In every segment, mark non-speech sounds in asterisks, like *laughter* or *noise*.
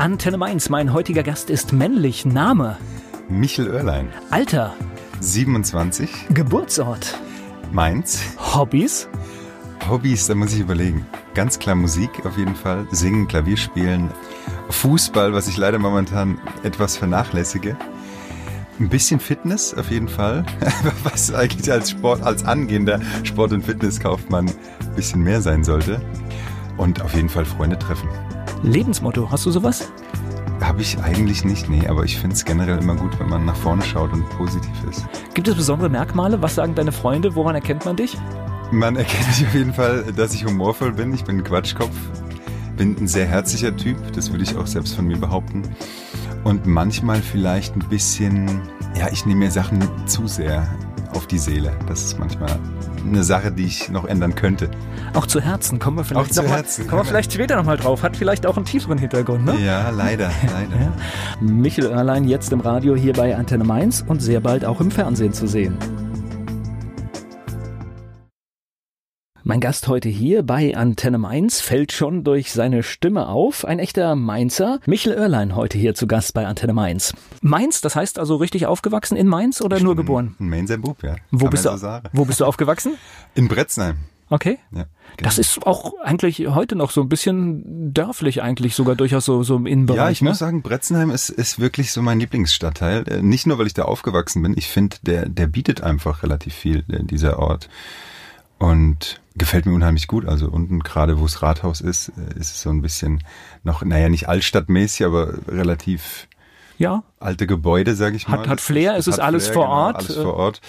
Antenne Mainz, mein heutiger Gast ist männlich. Name? Michel Oerlein. Alter? 27. Geburtsort? Mainz. Hobbys? Hobbys, da muss ich überlegen. Ganz klar Musik auf jeden Fall. Singen, Klavier spielen. Fußball, was ich leider momentan etwas vernachlässige. Ein bisschen Fitness auf jeden Fall. *laughs* Was eigentlich als Sport, als angehender Sport- und Fitnesskaufmann ein bisschen mehr sein sollte. Und auf jeden Fall Freunde treffen. Lebensmotto, hast du sowas? Habe ich eigentlich nicht, nee, aber ich finde es generell immer gut, wenn man nach vorne schaut und positiv ist. Gibt es besondere Merkmale? Was sagen deine Freunde? Woran erkennt man dich? Man erkennt mich auf jeden Fall, dass ich humorvoll bin. Ich bin ein Quatschkopf, bin ein sehr herzlicher Typ, das würde ich auch selbst von mir behaupten. Und manchmal vielleicht ein bisschen, ja, ich nehme mir Sachen zu sehr auf die Seele. Das ist manchmal eine Sache, die ich noch ändern könnte. Auch zu Herzen kommen wir vielleicht noch. Mal, kommen wir vielleicht später nochmal drauf. Hat vielleicht auch einen tieferen Hintergrund, ne? Ja, leider, *laughs* leider. Ja. Michel Oerlein jetzt im Radio hier bei Antenne Mainz und sehr bald auch im Fernsehen zu sehen. Mein Gast heute hier bei Antenne Mainz fällt schon durch seine Stimme auf. Ein echter Mainzer. Michel Oerlein heute hier zu Gast bei Antenne Mainz. Mainz, das heißt also richtig aufgewachsen in Mainz oder Ich nur geboren? Ein Mainzer Bub, ja. Wo Kann bist, du, so wo bist du aufgewachsen? *laughs* In Bretzenheim. Okay. Ja, Das ist auch eigentlich heute noch so ein bisschen dörflich eigentlich, sogar durchaus so, so im Innenbereich. Ja, ich ne? muss sagen, Bretzenheim ist, ist wirklich so mein Lieblingsstadtteil. Äh, Nicht nur, weil ich da aufgewachsen bin. Ich finde, der, der bietet einfach relativ viel, äh, dieser Ort. Und gefällt mir unheimlich gut. Also unten gerade, wo das Rathaus ist, äh, ist es so ein bisschen noch, naja, nicht altstadtmäßig, aber relativ Ja, alte Gebäude, sage ich mal. Hat- hat Flair, das es ist alles vor Ort. Alles vor Ort.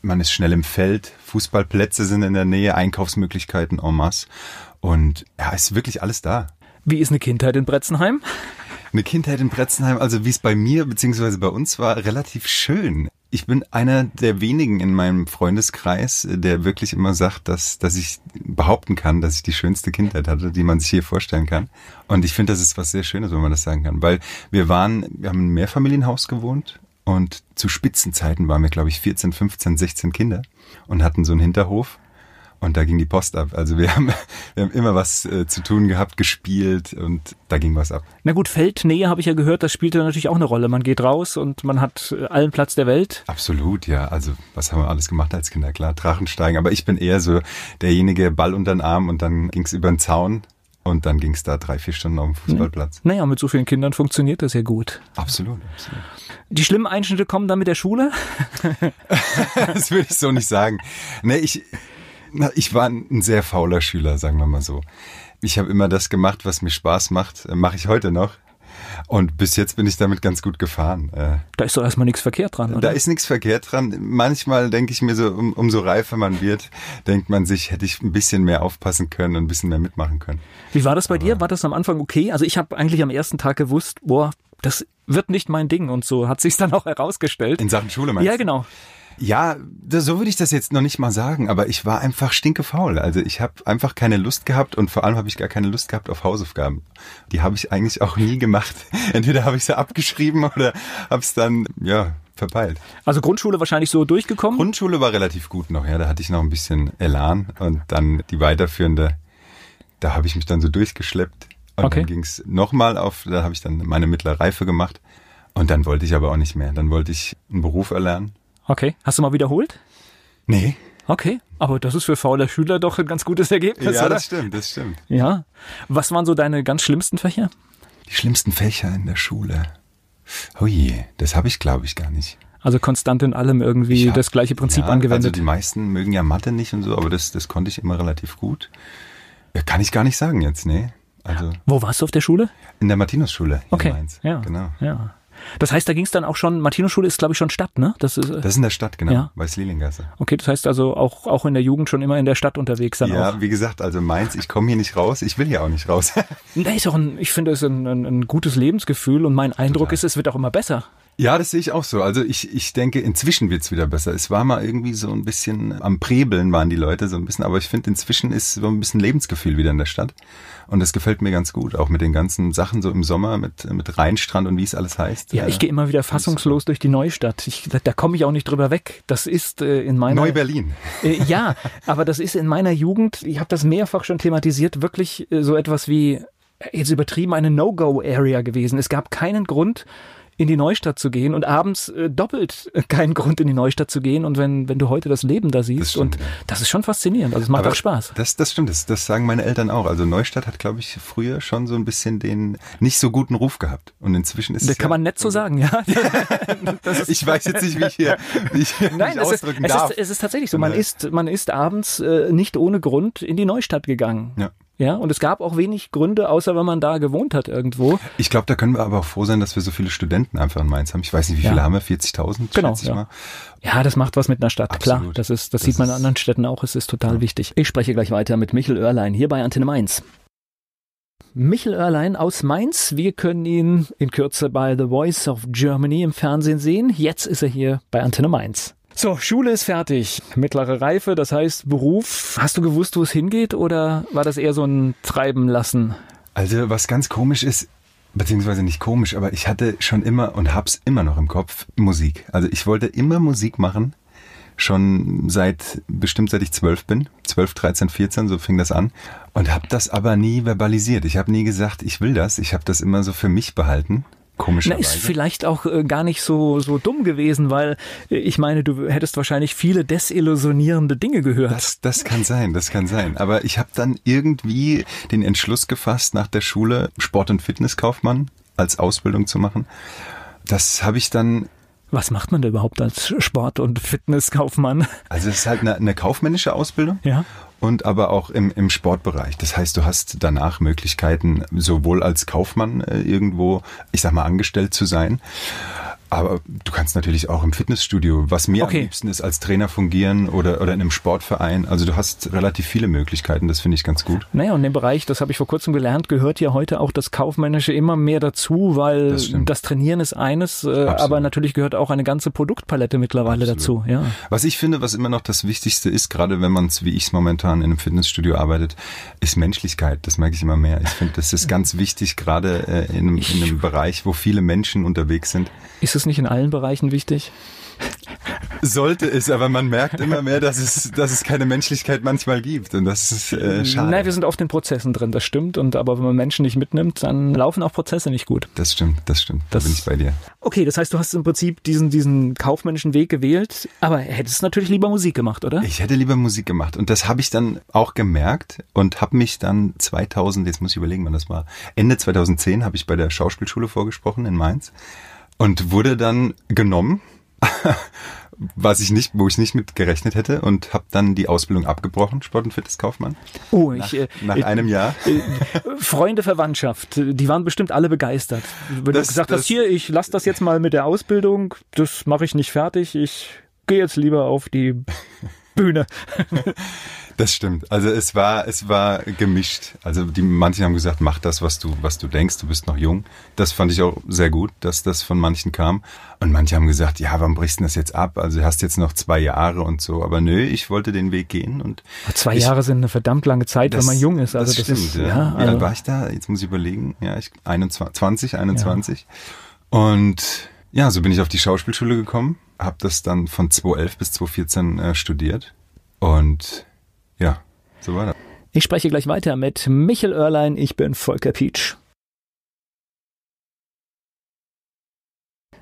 Man ist schnell im Feld, Fußballplätze sind in der Nähe, Einkaufsmöglichkeiten en masse. Und ja, es ist wirklich alles da. wie ist eine Kindheit in Bretzenheim? Eine Kindheit in Bretzenheim, also wie es bei mir beziehungsweise bei uns war, relativ schön. Ich bin einer der wenigen in meinem Freundeskreis, der wirklich immer sagt, dass, dass ich behaupten kann, dass ich die schönste Kindheit hatte, die man sich hier vorstellen kann. Und ich finde, das ist was sehr Schönes, wenn man das sagen kann. Weil wir waren, wir haben in einem Mehrfamilienhaus gewohnt und zu Spitzenzeiten waren wir, glaube ich, 14, 15, 16 Kinder und hatten so einen Hinterhof. Und da ging die Post ab. Also wir *laughs* haben, wir haben immer was äh, zu tun gehabt, gespielt und da ging was ab. Na gut, Feldnähe habe ich ja gehört, das spielte natürlich auch eine Rolle. Man geht raus und man hat äh, allen Platz der Welt. Absolut, ja. Also was haben wir alles gemacht als Kinder? Klar, Drachensteigen. Aber ich bin eher so derjenige Ball unter den Arm und dann ging's über den Zaun und dann ging's da drei, vier Stunden auf dem Fußballplatz. Naja, mit so vielen Kindern funktioniert das ja gut. Absolut, absolut. Die schlimmen Einschnitte kommen dann mit der Schule? *laughs* Das würde ich so nicht sagen. Nee, ich, na, ich war ein sehr fauler Schüler, sagen wir mal so. Ich habe immer das gemacht, was mir Spaß macht. Äh, Mache ich heute noch. Und bis jetzt bin ich damit ganz gut gefahren. Äh, Da ist doch erstmal nichts verkehrt dran, Da oder? ist nichts verkehrt dran. Manchmal denke ich mir so, um, umso reifer man wird, denkt man sich, hätte ich ein bisschen mehr aufpassen können und ein bisschen mehr mitmachen können. Wie war das bei dir? War das am Anfang okay? Also ich habe eigentlich am ersten Tag gewusst, boah, das wird nicht mein Ding und so hat sich's dann auch herausgestellt. In Sachen Schule meinst ja, du? Ja, so würde ich das jetzt noch nicht mal sagen, aber ich war einfach stinkefaul. Also ich habe einfach keine Lust gehabt und vor allem habe ich gar keine Lust gehabt auf Hausaufgaben. Die habe ich eigentlich auch nie gemacht. *laughs* Entweder habe ich sie abgeschrieben oder habe es dann, ja, verpeilt. Also Grundschule wahrscheinlich so durchgekommen. Grundschule war relativ gut noch, ja, da hatte ich noch ein bisschen Elan und dann die weiterführende, da habe ich mich dann so durchgeschleppt und Okay. dann ging's nochmal auf, da habe ich dann meine mittlere Reife gemacht und dann wollte ich aber auch nicht mehr. Dann wollte ich einen Beruf erlernen. Okay. Hast du mal wiederholt? Nee. Okay. Aber das ist für faule Schüler doch ein ganz gutes Ergebnis, Ja, oder? das stimmt, das stimmt. Ja. Was waren so deine ganz schlimmsten Fächer? Die schlimmsten Fächer in der Schule. Oh je, das habe ich glaube ich gar nicht. Also konstant in allem irgendwie hab- das gleiche Prinzip ja, Also angewendet. die meisten mögen ja Mathe nicht und so, aber das, das konnte ich immer relativ gut. Ja, kann ich gar nicht sagen jetzt, nee. Also Wo warst du auf der Schule? in der Martinusschule Okay. in Mainz. Ja. Genau. Ja. Das heißt, da ging es dann auch schon, Martinusschule ist, glaube ich, schon Stadt, ne? Das ist, äh, Das ist in der Stadt, genau, Ja. bei Slielingasse. okay, das heißt also auch, auch in der Jugend schon immer in der Stadt unterwegs dann Ja, auch. wie gesagt, also Mainz, ich komme hier nicht raus, ich will hier auch nicht raus. *laughs* Nee, ist auch ein, ich finde es ein, ein, ein gutes Lebensgefühl und mein Eindruck ist, es wird auch immer besser. Ja, das sehe ich auch so. Also ich, ich denke, inzwischen wird's wieder besser. Es war mal irgendwie so ein bisschen am Prebeln waren die Leute so ein bisschen, aber ich finde, inzwischen ist so ein bisschen Lebensgefühl wieder in der Stadt. Und das gefällt mir ganz gut, auch mit den ganzen Sachen so im Sommer, mit, mit Rheinstrand und wie es alles heißt. Ja, ich gehe immer wieder fassungslos durch die Neustadt. Ich, da da komme ich auch nicht drüber weg. Das ist äh, in meiner Neu-Berlin. Äh, ja, aber das ist in meiner Jugend, ich habe das mehrfach schon thematisiert, wirklich äh, so etwas wie jetzt übertrieben eine No-Go-Area gewesen. Es gab keinen Grund, in die Neustadt zu gehen und abends äh, doppelt äh, keinen Grund in die Neustadt zu gehen. Und wenn, wenn du heute das Leben da siehst, das stimmt, und ja. das ist schon faszinierend. Also es macht Aber auch Spaß. Das, das stimmt, das, das sagen meine Eltern auch. Also Neustadt hat, glaube ich, früher schon so ein bisschen den nicht so guten Ruf gehabt. Und inzwischen ist das es. kann ja, man nett so sagen, ja. *laughs* ich weiß jetzt nicht, wie ich hier, wie ich Nein, es ausdrücken ist, darf. Es ist, es ist tatsächlich so. Man ist, man ist abends äh, nicht ohne Grund in die Neustadt gegangen. Ja. Ja, und es gab auch wenig Gründe, außer wenn man da gewohnt hat irgendwo. Ich glaube, da können wir aber auch froh sein, dass wir so viele Studenten einfach in Mainz haben. Ich weiß nicht, wie viele haben wir? 40.000? Genau. Ja. ja. das macht was mit einer Stadt. Absolut. Klar, das ist, das, das sieht man in anderen Städten auch. Es ist total ja. wichtig. Ich spreche gleich weiter mit Michel Oerlein hier bei Antenne Mainz. Michel Oerlein aus Mainz. Wir können ihn in Kürze bei The Voice of Germany im Fernsehen sehen. Jetzt ist er hier bei Antenne Mainz. So, Schule ist fertig. Mittlere Reife, das heißt Beruf. Hast du gewusst, wo es hingeht oder war das eher so ein Treiben lassen? Also, was ganz komisch ist, beziehungsweise nicht komisch, aber ich hatte schon immer und hab's immer noch im Kopf Musik. Also ich wollte immer Musik machen, schon seit, bestimmt seit ich zwölf bin, zwölf, dreizehn, vierzehn, so fing das an und hab das aber nie verbalisiert. Ich habe nie gesagt, ich will das. Ich habe das immer so für mich behalten Komischerweise. Na, ist vielleicht auch äh, gar nicht so, so dumm gewesen, weil äh, ich meine, du hättest wahrscheinlich viele desillusionierende Dinge gehört. Das, das kann sein, das kann sein. Aber ich habe dann irgendwie den Entschluss gefasst, nach der Schule Sport- und Fitnesskaufmann als Ausbildung zu machen. Das habe ich dann was macht man da überhaupt als Sport- und Fitnesskaufmann? Also es ist halt eine, eine kaufmännische Ausbildung. Ja und aber auch im, im Sportbereich. Das heißt, du hast danach Möglichkeiten, sowohl als Kaufmann äh, irgendwo, ich sag mal, angestellt zu sein, aber du kannst natürlich auch im Fitnessstudio, was mir okay. am liebsten ist, als Trainer fungieren oder, oder in einem Sportverein. Also du hast relativ viele Möglichkeiten, das finde ich ganz gut. Naja, und in dem Bereich, das habe ich vor kurzem gelernt, gehört ja heute auch das Kaufmännische immer mehr dazu, weil das, das Trainieren ist eines, äh, aber natürlich gehört auch eine ganze Produktpalette mittlerweile Absolut. dazu. Ja. Was ich finde, was immer noch das Wichtigste ist, gerade wenn man es, wie ich es momentan in einem Fitnessstudio arbeitet, ist Menschlichkeit. Das merke ich immer mehr. Ich finde, das ist ganz wichtig, gerade äh, in, einem, in einem Bereich, wo viele Menschen unterwegs sind. Ist es nicht in allen Bereichen wichtig? Sollte es, aber man merkt immer mehr, dass es, dass es keine Menschlichkeit manchmal gibt und das ist äh, schade. Nein, wir sind oft in Prozessen drin, das stimmt. Und aber wenn man Menschen nicht mitnimmt, dann laufen auch Prozesse nicht gut. Das stimmt, das stimmt. Da das, bin ich bei dir. Okay, das heißt, du hast im Prinzip diesen diesen kaufmännischen Weg gewählt, aber hättest natürlich lieber Musik gemacht, oder? Ich hätte lieber Musik gemacht und das habe ich dann auch gemerkt und habe mich dann 2000, jetzt muss ich überlegen, wann das war, Ende 2010 habe ich bei der Schauspielschule vorgesprochen in Mainz und wurde dann genommen, *laughs* was ich nicht, wo ich nicht mit gerechnet hätte und habe dann die Ausbildung abgebrochen, Sport- und Fitnesskaufmann. Oh, ich, nach, äh, nach äh, einem Jahr. Äh, Freunde, Verwandtschaft, die waren bestimmt alle begeistert. Wenn das, du gesagt das, hast, hier, ich lass das jetzt mal mit der Ausbildung, das mache ich nicht fertig, ich gehe jetzt lieber auf die Bühne. *laughs* Das stimmt. Also es war, es war gemischt. Also die manche haben gesagt, mach das, was du, was du denkst, du bist noch jung. Das fand ich auch sehr gut, dass das von manchen kam. Und manche haben gesagt, ja, warum brichst du das jetzt ab? Also du hast jetzt noch zwei Jahre und so. Aber nö, ich wollte den Weg gehen und. Zwei ich, Jahre sind eine verdammt lange Zeit, das, wenn man jung ist. Also das, das stimmt, ist, ja. ja Wie also, alt war ich da? Jetzt muss ich überlegen. Ja, ich 21, 20, 21. Ja. Und ja, so bin ich auf die Schauspielschule gekommen, habe das dann von 2011 bis 2014 äh, studiert und ja, so war das. Ich spreche gleich weiter mit Michel Oerlein. Ich bin Volker Pietsch.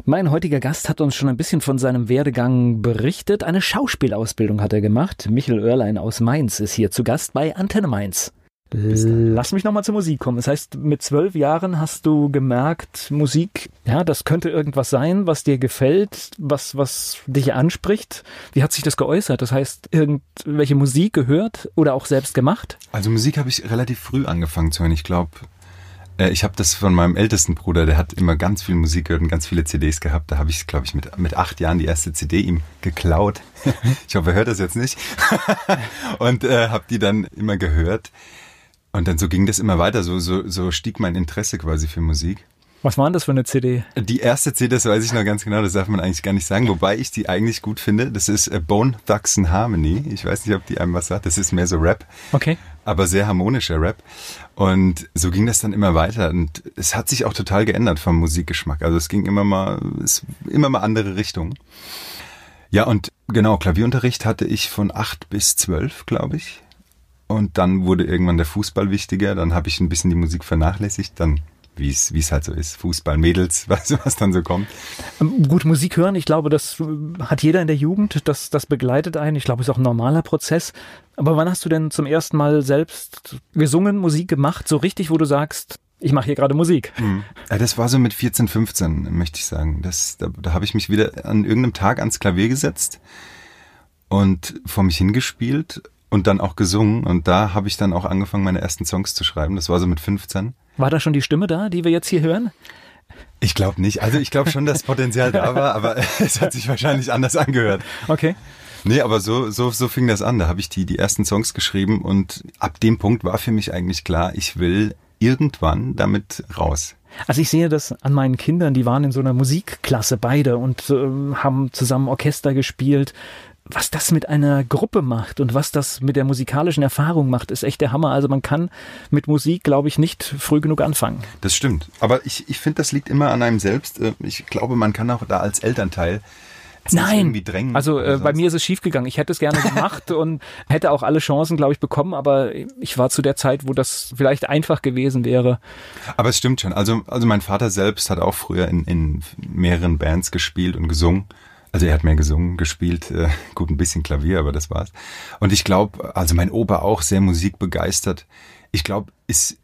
Mein heutiger Gast hat uns schon ein bisschen von seinem Werdegang berichtet. Eine Schauspielausbildung hat er gemacht. Michel Oerlein aus Mainz ist hier zu Gast bei Antenne Mainz. Lass mich nochmal zur Musik kommen. Das heißt, mit zwölf Jahren hast du gemerkt, Musik, ja, das könnte irgendwas sein, was dir gefällt, was, was dich anspricht. Wie hat sich das geäußert? Das heißt, irgendwelche Musik gehört oder auch selbst gemacht? Also Musik habe ich relativ früh angefangen zu hören. Ich glaube, äh, ich habe das von meinem ältesten Bruder, der hat immer ganz viel Musik gehört und ganz viele CDs gehabt. Da habe ich, glaube ich, mit, mit acht Jahren die erste CD ihm geklaut. *laughs* ich hoffe, er hört das jetzt nicht. *laughs* und äh, habe die dann immer gehört. Und dann so ging das immer weiter, so, so, so stieg mein Interesse quasi für Musik. Was war denn das für eine CD? Die erste CD, das weiß ich noch ganz genau, das darf man eigentlich gar nicht sagen, wobei ich die eigentlich gut finde. Das ist äh, Bone Thugs and Harmony. Ich weiß nicht, ob die einem was sagt. Das ist mehr so Rap. Okay. Aber sehr harmonischer Rap. Und so ging das dann immer weiter. Und es hat sich auch total geändert vom Musikgeschmack. Also es ging immer mal, es, immer mal andere Richtungen. Ja, und genau, Klavierunterricht hatte ich von acht bis zwölf, glaube ich. Und dann wurde irgendwann der Fußball wichtiger. Dann habe ich ein bisschen die Musik vernachlässigt. Dann wie es wie es halt so ist, Fußball, Mädels, *laughs* was, was dann so kommt. Ähm, gut, Musik hören, ich glaube, das äh, hat jeder in der Jugend, das, das begleitet einen. Ich glaube, es ist auch ein normaler Prozess. Aber wann hast du denn zum ersten Mal selbst gesungen, Musik gemacht, so richtig, wo du sagst, ich mache hier gerade Musik. Mhm. Ja, das war so mit 14, 15, möchte ich sagen. Das, da da habe ich mich wieder an irgendeinem Tag ans Klavier gesetzt und vor mich hingespielt und dann auch gesungen. Und da habe ich dann auch angefangen, meine ersten Songs zu schreiben. Das war so mit 15. War da schon die Stimme da, die wir jetzt hier hören? Ich glaube nicht. Also ich glaube schon, dass *laughs* Potenzial da war, aber *laughs* es hat sich wahrscheinlich anders angehört. Okay. Nee, aber so, so, so fing das an. Da habe ich die, die ersten Songs geschrieben und ab dem Punkt war für mich eigentlich klar, ich will irgendwann damit raus. Also ich sehe das an meinen Kindern, die waren in so einer Musikklasse beide und äh, haben zusammen Orchester gespielt, was das mit einer Gruppe macht und was das mit der musikalischen Erfahrung macht, ist echt der Hammer. Also man kann mit Musik, glaube ich, nicht früh genug anfangen. Das stimmt. Aber ich, ich finde, das liegt immer an einem selbst. Äh, ich glaube, man kann auch da als Elternteil Nein, also äh, bei mir ist es schiefgegangen. Ich hätte es gerne gemacht *laughs* und hätte auch alle Chancen, glaube ich, bekommen, aber ich war zu der Zeit, wo das vielleicht einfach gewesen wäre. Aber es stimmt schon. Also, also mein Vater selbst hat auch früher in, in mehreren Bands gespielt und gesungen. Also er hat mehr gesungen, gespielt, äh, *laughs* gut ein bisschen Klavier, aber das war's. Und ich glaube, also mein Opa auch sehr musikbegeistert. Ich glaube, es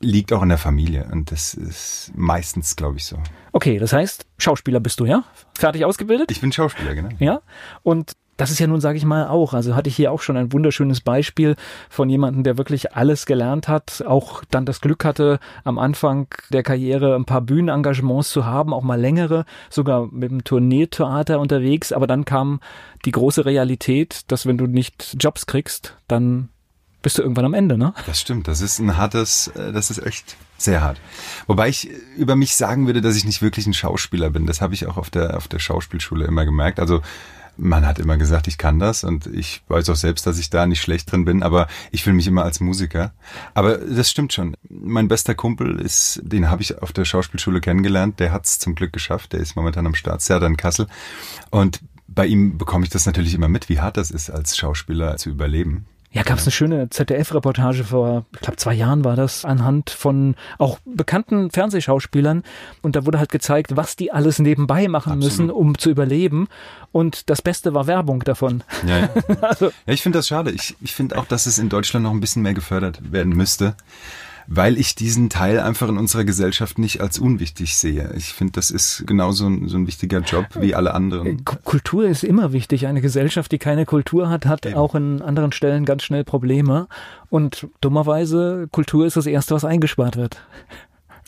liegt auch in der Familie und das ist meistens, glaube ich, so. Okay, das heißt, Schauspieler bist du, ja? Fertig ausgebildet? Ich bin Schauspieler, genau. Ja. Und das ist ja nun, sage ich mal, auch. Also hatte ich hier auch schon ein wunderschönes Beispiel von jemandem, der wirklich alles gelernt hat, auch dann das Glück hatte, am Anfang der Karriere ein paar Bühnenengagements zu haben, auch mal längere, sogar mit dem Tourneetheater unterwegs. Aber dann kam die große Realität, dass wenn du nicht Jobs kriegst, dann bist du irgendwann am Ende, ne? Das stimmt. Das ist ein hartes, äh, das ist echt sehr hart. Wobei ich über mich sagen würde, dass ich nicht wirklich ein Schauspieler bin. Das habe ich auch auf der, auf der Schauspielschule immer gemerkt. Also, man hat immer gesagt, ich kann das und ich weiß auch selbst, dass ich da nicht schlecht drin bin, aber ich fühle mich immer als Musiker. Aber das stimmt schon. Mein bester Kumpel ist, den habe ich auf der Schauspielschule kennengelernt, der hat es zum Glück geschafft, der ist momentan am Staatstheater in Kassel und bei ihm bekomme ich das natürlich immer mit, wie hart das ist, als Schauspieler zu überleben. Ja, gab es eine schöne ZDF-Reportage vor, ich glaube, zwei Jahren war das, anhand von auch bekannten Fernsehschauspielern. Und da wurde halt gezeigt, was die alles nebenbei machen Absolut. müssen, um zu überleben. Und das Beste war Werbung davon. Ja, ja. *laughs* also. ja ich finde das schade. Ich, ich finde auch, dass es in Deutschland noch ein bisschen mehr gefördert werden müsste weil ich diesen Teil einfach in unserer Gesellschaft nicht als unwichtig sehe. Ich finde, das ist genauso ein, so ein wichtiger Job wie alle anderen. Kultur ist immer wichtig. Eine Gesellschaft, die keine Kultur hat, hat Eben. auch in anderen Stellen ganz schnell Probleme. Und dummerweise, Kultur ist das Erste, was eingespart wird.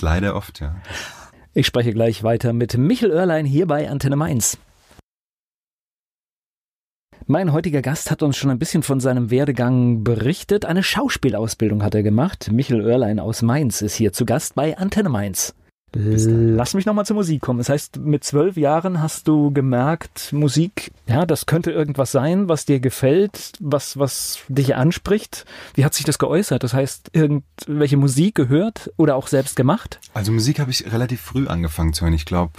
Leider oft, ja. Ich spreche gleich weiter mit Michel Oerlein hier bei Antenne Mainz. Mein heutiger Gast hat uns schon ein bisschen von seinem Werdegang berichtet. Eine Schauspielausbildung hat er gemacht. Michel Oerlein aus Mainz ist hier zu Gast bei Antenne Mainz. Lass mich nochmal zur Musik kommen. Das heißt, mit zwölf Jahren hast du gemerkt, Musik, ja, das könnte irgendwas sein, was dir gefällt, was, was dich anspricht. Wie hat sich das geäußert? Das heißt, irgendwelche Musik gehört oder auch selbst gemacht? Also Musik habe ich relativ früh angefangen zu hören. Ich glaube,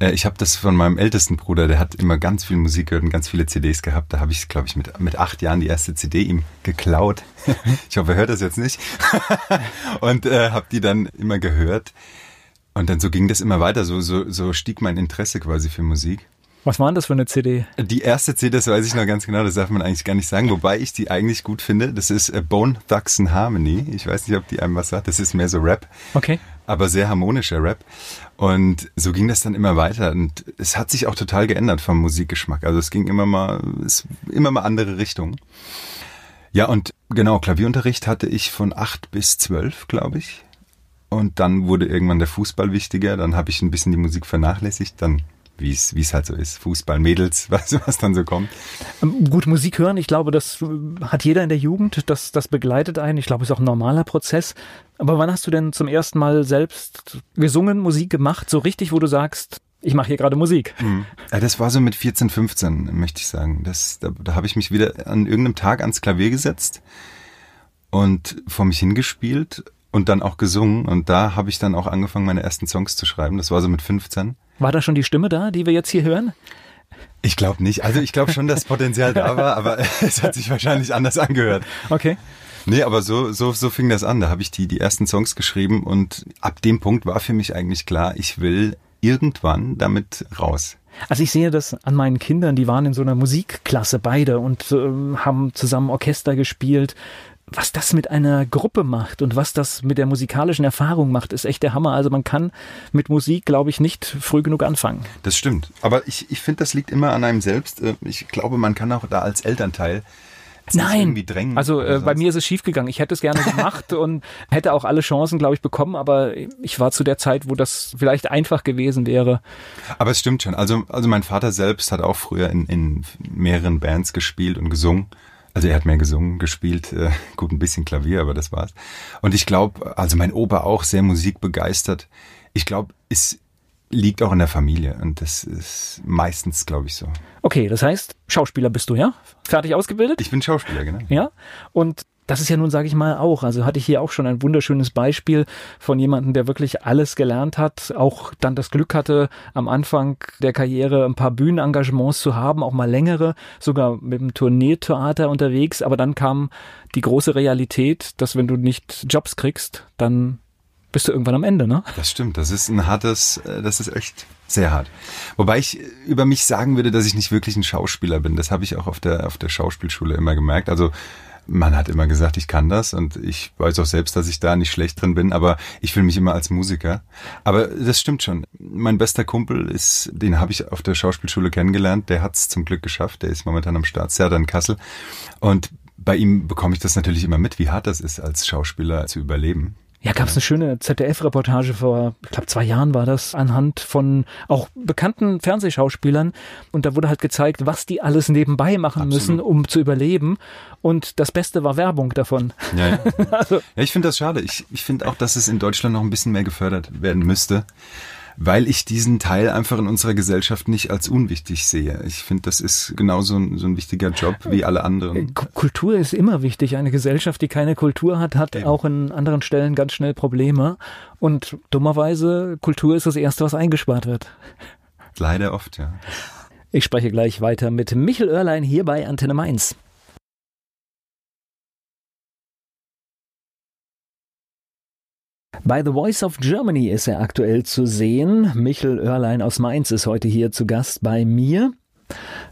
ich habe das von meinem ältesten Bruder, der hat immer ganz viel Musik gehört und ganz viele CDs gehabt. Da habe ich, glaube ich, mit, mit acht Jahren die erste CD ihm geklaut. *laughs* ich hoffe, er hört das jetzt nicht. *laughs* und äh, habe die dann immer gehört. Und dann so ging das immer weiter. So, so, so stieg mein Interesse quasi für Musik. Was war denn das für eine CD? Die erste CD, das weiß ich noch ganz genau, das darf man eigentlich gar nicht sagen, wobei ich die eigentlich gut finde. Das ist äh, Bone Thugs and Harmony. Ich weiß nicht, ob die einem was sagt. Das ist mehr so Rap. Okay. Aber sehr harmonischer Rap. Und so ging das dann immer weiter. Und es hat sich auch total geändert vom Musikgeschmack. Also es ging immer mal, es, immer mal andere Richtungen. Ja, und genau, Klavierunterricht hatte ich von acht bis zwölf, glaube ich. Und dann wurde irgendwann der Fußball wichtiger. Dann habe ich ein bisschen die Musik vernachlässigt. Dann wie es wie es halt so ist. Fußball, Mädels, *laughs* was, was dann so kommt. Ähm, gut, Musik hören, ich glaube, das hat jeder in der Jugend, das, das begleitet einen. Ich glaube, es ist auch ein normaler Prozess. Aber wann hast du denn zum ersten Mal selbst gesungen, Musik gemacht, so richtig, wo du sagst, ich mache hier gerade Musik. Mhm. Ja, das war so mit 14, 15, möchte ich sagen. Das, da da habe ich mich wieder an irgendeinem Tag ans Klavier gesetzt und vor mich hingespielt und dann auch gesungen. Und da habe ich dann auch angefangen, meine ersten Songs zu schreiben. Das war so mit 15. War da schon die Stimme da, die wir jetzt hier hören? Ich glaube nicht. Also ich glaube schon, dass *laughs* Potenzial da war, aber *laughs* es hat sich wahrscheinlich anders angehört. Okay. Nee, aber so, so, so fing das an. Da habe ich die, die ersten Songs geschrieben und ab dem Punkt war für mich eigentlich klar, ich will irgendwann damit raus. Also ich sehe das an meinen Kindern, die waren in so einer Musikklasse beide und äh, haben zusammen Orchester gespielt. Was das mit einer Gruppe macht und was das mit der musikalischen Erfahrung macht, ist echt der Hammer. Also man kann mit Musik, glaube ich, nicht früh genug anfangen. Das stimmt. Aber ich, ich finde, das liegt immer an einem selbst. Äh, ich glaube, man kann auch da als Elternteil Nein, also äh, bei mir ist es schiefgegangen. Ich hätte es gerne gemacht *laughs* und hätte auch alle Chancen, glaube ich, bekommen, aber ich war zu der Zeit, wo das vielleicht einfach gewesen wäre. Aber es stimmt schon. Also, also mein Vater selbst hat auch früher in, in mehreren Bands gespielt und gesungen. Also er hat mehr gesungen, gespielt, äh, gut ein bisschen Klavier, aber das war's. Und ich glaube, also mein Opa auch sehr musikbegeistert. Ich glaube, es liegt auch in der Familie und das ist meistens, glaube ich, so. Okay, das heißt, Schauspieler bist du, ja? Fertig ausgebildet? Ich bin Schauspieler, genau. Ja. Und das ist ja nun, sage ich mal, auch. Also hatte ich hier auch schon ein wunderschönes Beispiel von jemandem, der wirklich alles gelernt hat, auch dann das Glück hatte, am Anfang der Karriere ein paar Bühnenengagements zu haben, auch mal längere, sogar mit dem Tourneetheater unterwegs. Aber dann kam die große Realität, dass wenn du nicht Jobs kriegst, dann bist du irgendwann am Ende, ne? Das stimmt. Das ist ein hartes, äh, das ist echt sehr hart. Wobei ich über mich sagen würde, dass ich nicht wirklich ein Schauspieler bin. Das habe ich auch auf der, auf der Schauspielschule immer gemerkt. Also, man hat immer gesagt, ich kann das und ich weiß auch selbst, dass ich da nicht schlecht drin bin, aber ich fühle mich immer als Musiker. Aber das stimmt schon. Mein bester Kumpel ist, den habe ich auf der Schauspielschule kennengelernt, der hat es zum Glück geschafft, der ist momentan am Start, Serdan Kassel. Und bei ihm bekomme ich das natürlich immer mit, wie hart das ist, als Schauspieler zu überleben. Ja, gab es eine schöne ZDF-Reportage vor, ich glaube, zwei Jahren war das, anhand von auch bekannten Fernsehschauspielern. Und da wurde halt gezeigt, was die alles nebenbei machen Absolut. müssen, um zu überleben. Und das Beste war Werbung davon. Ja, ja. also. *laughs* ja ich finde das schade. Ich, ich finde auch, dass es in Deutschland noch ein bisschen mehr gefördert werden müsste weil ich diesen Teil einfach in unserer Gesellschaft nicht als unwichtig sehe. Ich finde, das ist genauso ein, so ein wichtiger Job wie alle anderen. Kultur ist immer wichtig. Eine Gesellschaft, die keine Kultur hat, hat Eben. auch in anderen Stellen ganz schnell Probleme. Und dummerweise, Kultur ist das Erste, was eingespart wird. Leider oft, ja. Ich spreche gleich weiter mit Michel Oerlein hier bei Antenne Mainz. Bei The Voice of Germany ist er aktuell zu sehen. Michel Oerlein aus Mainz ist heute hier zu Gast bei mir.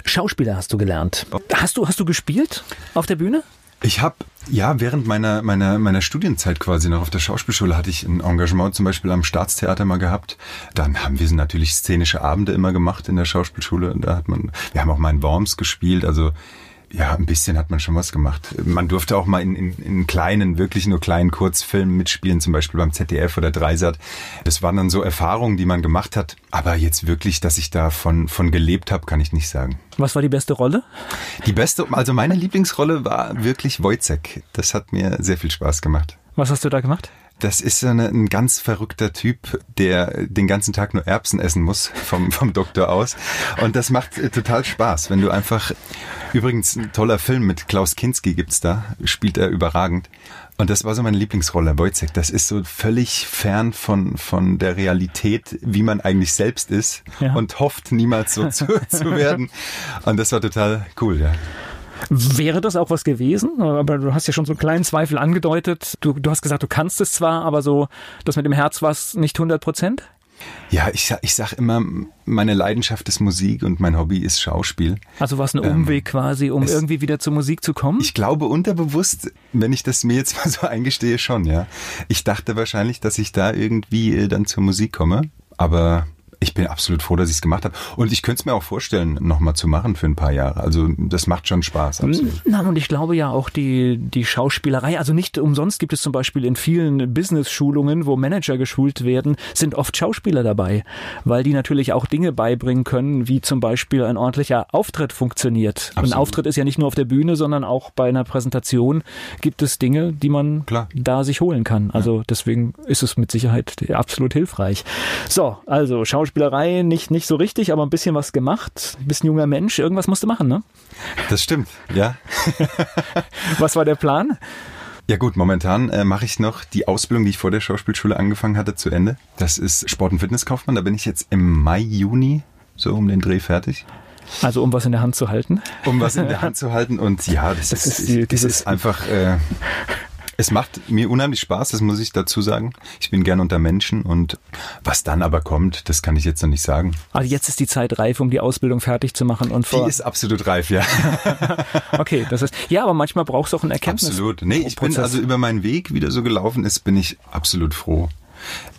Schauspieler hast du gelernt. Hast du, hast du gespielt auf der Bühne? Ich habe ja während meiner meiner meiner Studienzeit quasi noch auf der Schauspielschule hatte ich ein Engagement zum Beispiel am Staatstheater mal gehabt. Dann haben wir natürlich szenische Abende immer gemacht in der Schauspielschule. Da hat man, wir haben auch mal in Worms gespielt. Also ja, ein bisschen hat man schon was gemacht. Man durfte auch mal in, in, in kleinen, wirklich nur kleinen Kurzfilmen mitspielen, zum Beispiel beim ZDF oder Dreisat. Das waren dann so Erfahrungen, die man gemacht hat. Aber jetzt wirklich, dass ich davon von gelebt habe, kann ich nicht sagen. Was war die beste Rolle? Die beste, also meine Lieblingsrolle war wirklich Wojcek. Das hat mir sehr viel Spaß gemacht. Was hast du da gemacht? Das ist so eine, ein ganz verrückter Typ, der den ganzen Tag nur Erbsen essen muss, vom, vom Doktor aus. Und das macht äh, total Spaß, wenn du einfach, übrigens ein toller Film mit Klaus Kinski gibt's da, spielt er überragend. Und das war so meine Lieblingsrolle, Wojciech. Das ist so völlig fern von, von der Realität, wie man eigentlich selbst ist ja. und hofft, niemals so zu, zu werden. Und das war total cool, ja. Wäre das auch was gewesen? Aber du hast ja schon so einen kleinen Zweifel angedeutet. Du, du hast gesagt, du kannst es zwar, aber so, das mit dem Herz war es nicht 100 Prozent? Ja, ich, ich sag immer, meine Leidenschaft ist Musik und mein Hobby ist Schauspiel. Also war es ein Umweg ähm, quasi, um irgendwie wieder zur Musik zu kommen? Ich glaube unterbewusst, wenn ich das mir jetzt mal so eingestehe, schon, ja. Ich dachte wahrscheinlich, dass ich da irgendwie äh, dann zur Musik komme, aber ich bin absolut froh, dass ich es gemacht habe. Und ich könnte es mir auch vorstellen, nochmal zu machen für ein paar Jahre. Also das macht schon Spaß, absolut. Na, und ich glaube ja auch die, die Schauspielerei, also nicht umsonst gibt es zum Beispiel in vielen Business-Schulungen, wo Manager geschult werden, sind oft Schauspieler dabei, weil die natürlich auch Dinge beibringen können, wie zum Beispiel ein ordentlicher Auftritt funktioniert. Absolut. Ein Auftritt ist ja nicht nur auf der Bühne, sondern auch bei einer Präsentation gibt es Dinge, die man Klar. da sich holen kann. Also ja. deswegen ist es mit Sicherheit absolut hilfreich. So, also Schauspieler Schauspielerei nicht, nicht so richtig, aber ein bisschen was gemacht. Ein bisschen junger Mensch, irgendwas musst du machen, ne? Das stimmt, ja. *laughs* was war der Plan? Ja gut, momentan äh, mache ich noch die Ausbildung, die ich vor der Schauspielschule angefangen hatte, zu Ende. Das ist Sport- und Fitnesskaufmann. Da bin ich jetzt im Mai, Juni so um den Dreh fertig. Also um was in der Hand zu halten? Um was in der Hand zu halten und ja, das, das ist, ist, die, das ist einfach äh, Es macht mir unheimlich Spaß, das muss ich dazu sagen. Ich bin gern unter Menschen und was dann aber kommt, das kann ich jetzt noch nicht sagen. Also jetzt ist die Zeit reif, um die Ausbildung fertig zu machen und vor. Die ist absolut reif, ja. *laughs* okay, das ist ja, aber manchmal braucht es auch ein Erkenntnis. Absolut. Nee, ich bin also über meinen Weg, wie der so gelaufen ist, bin ich absolut froh.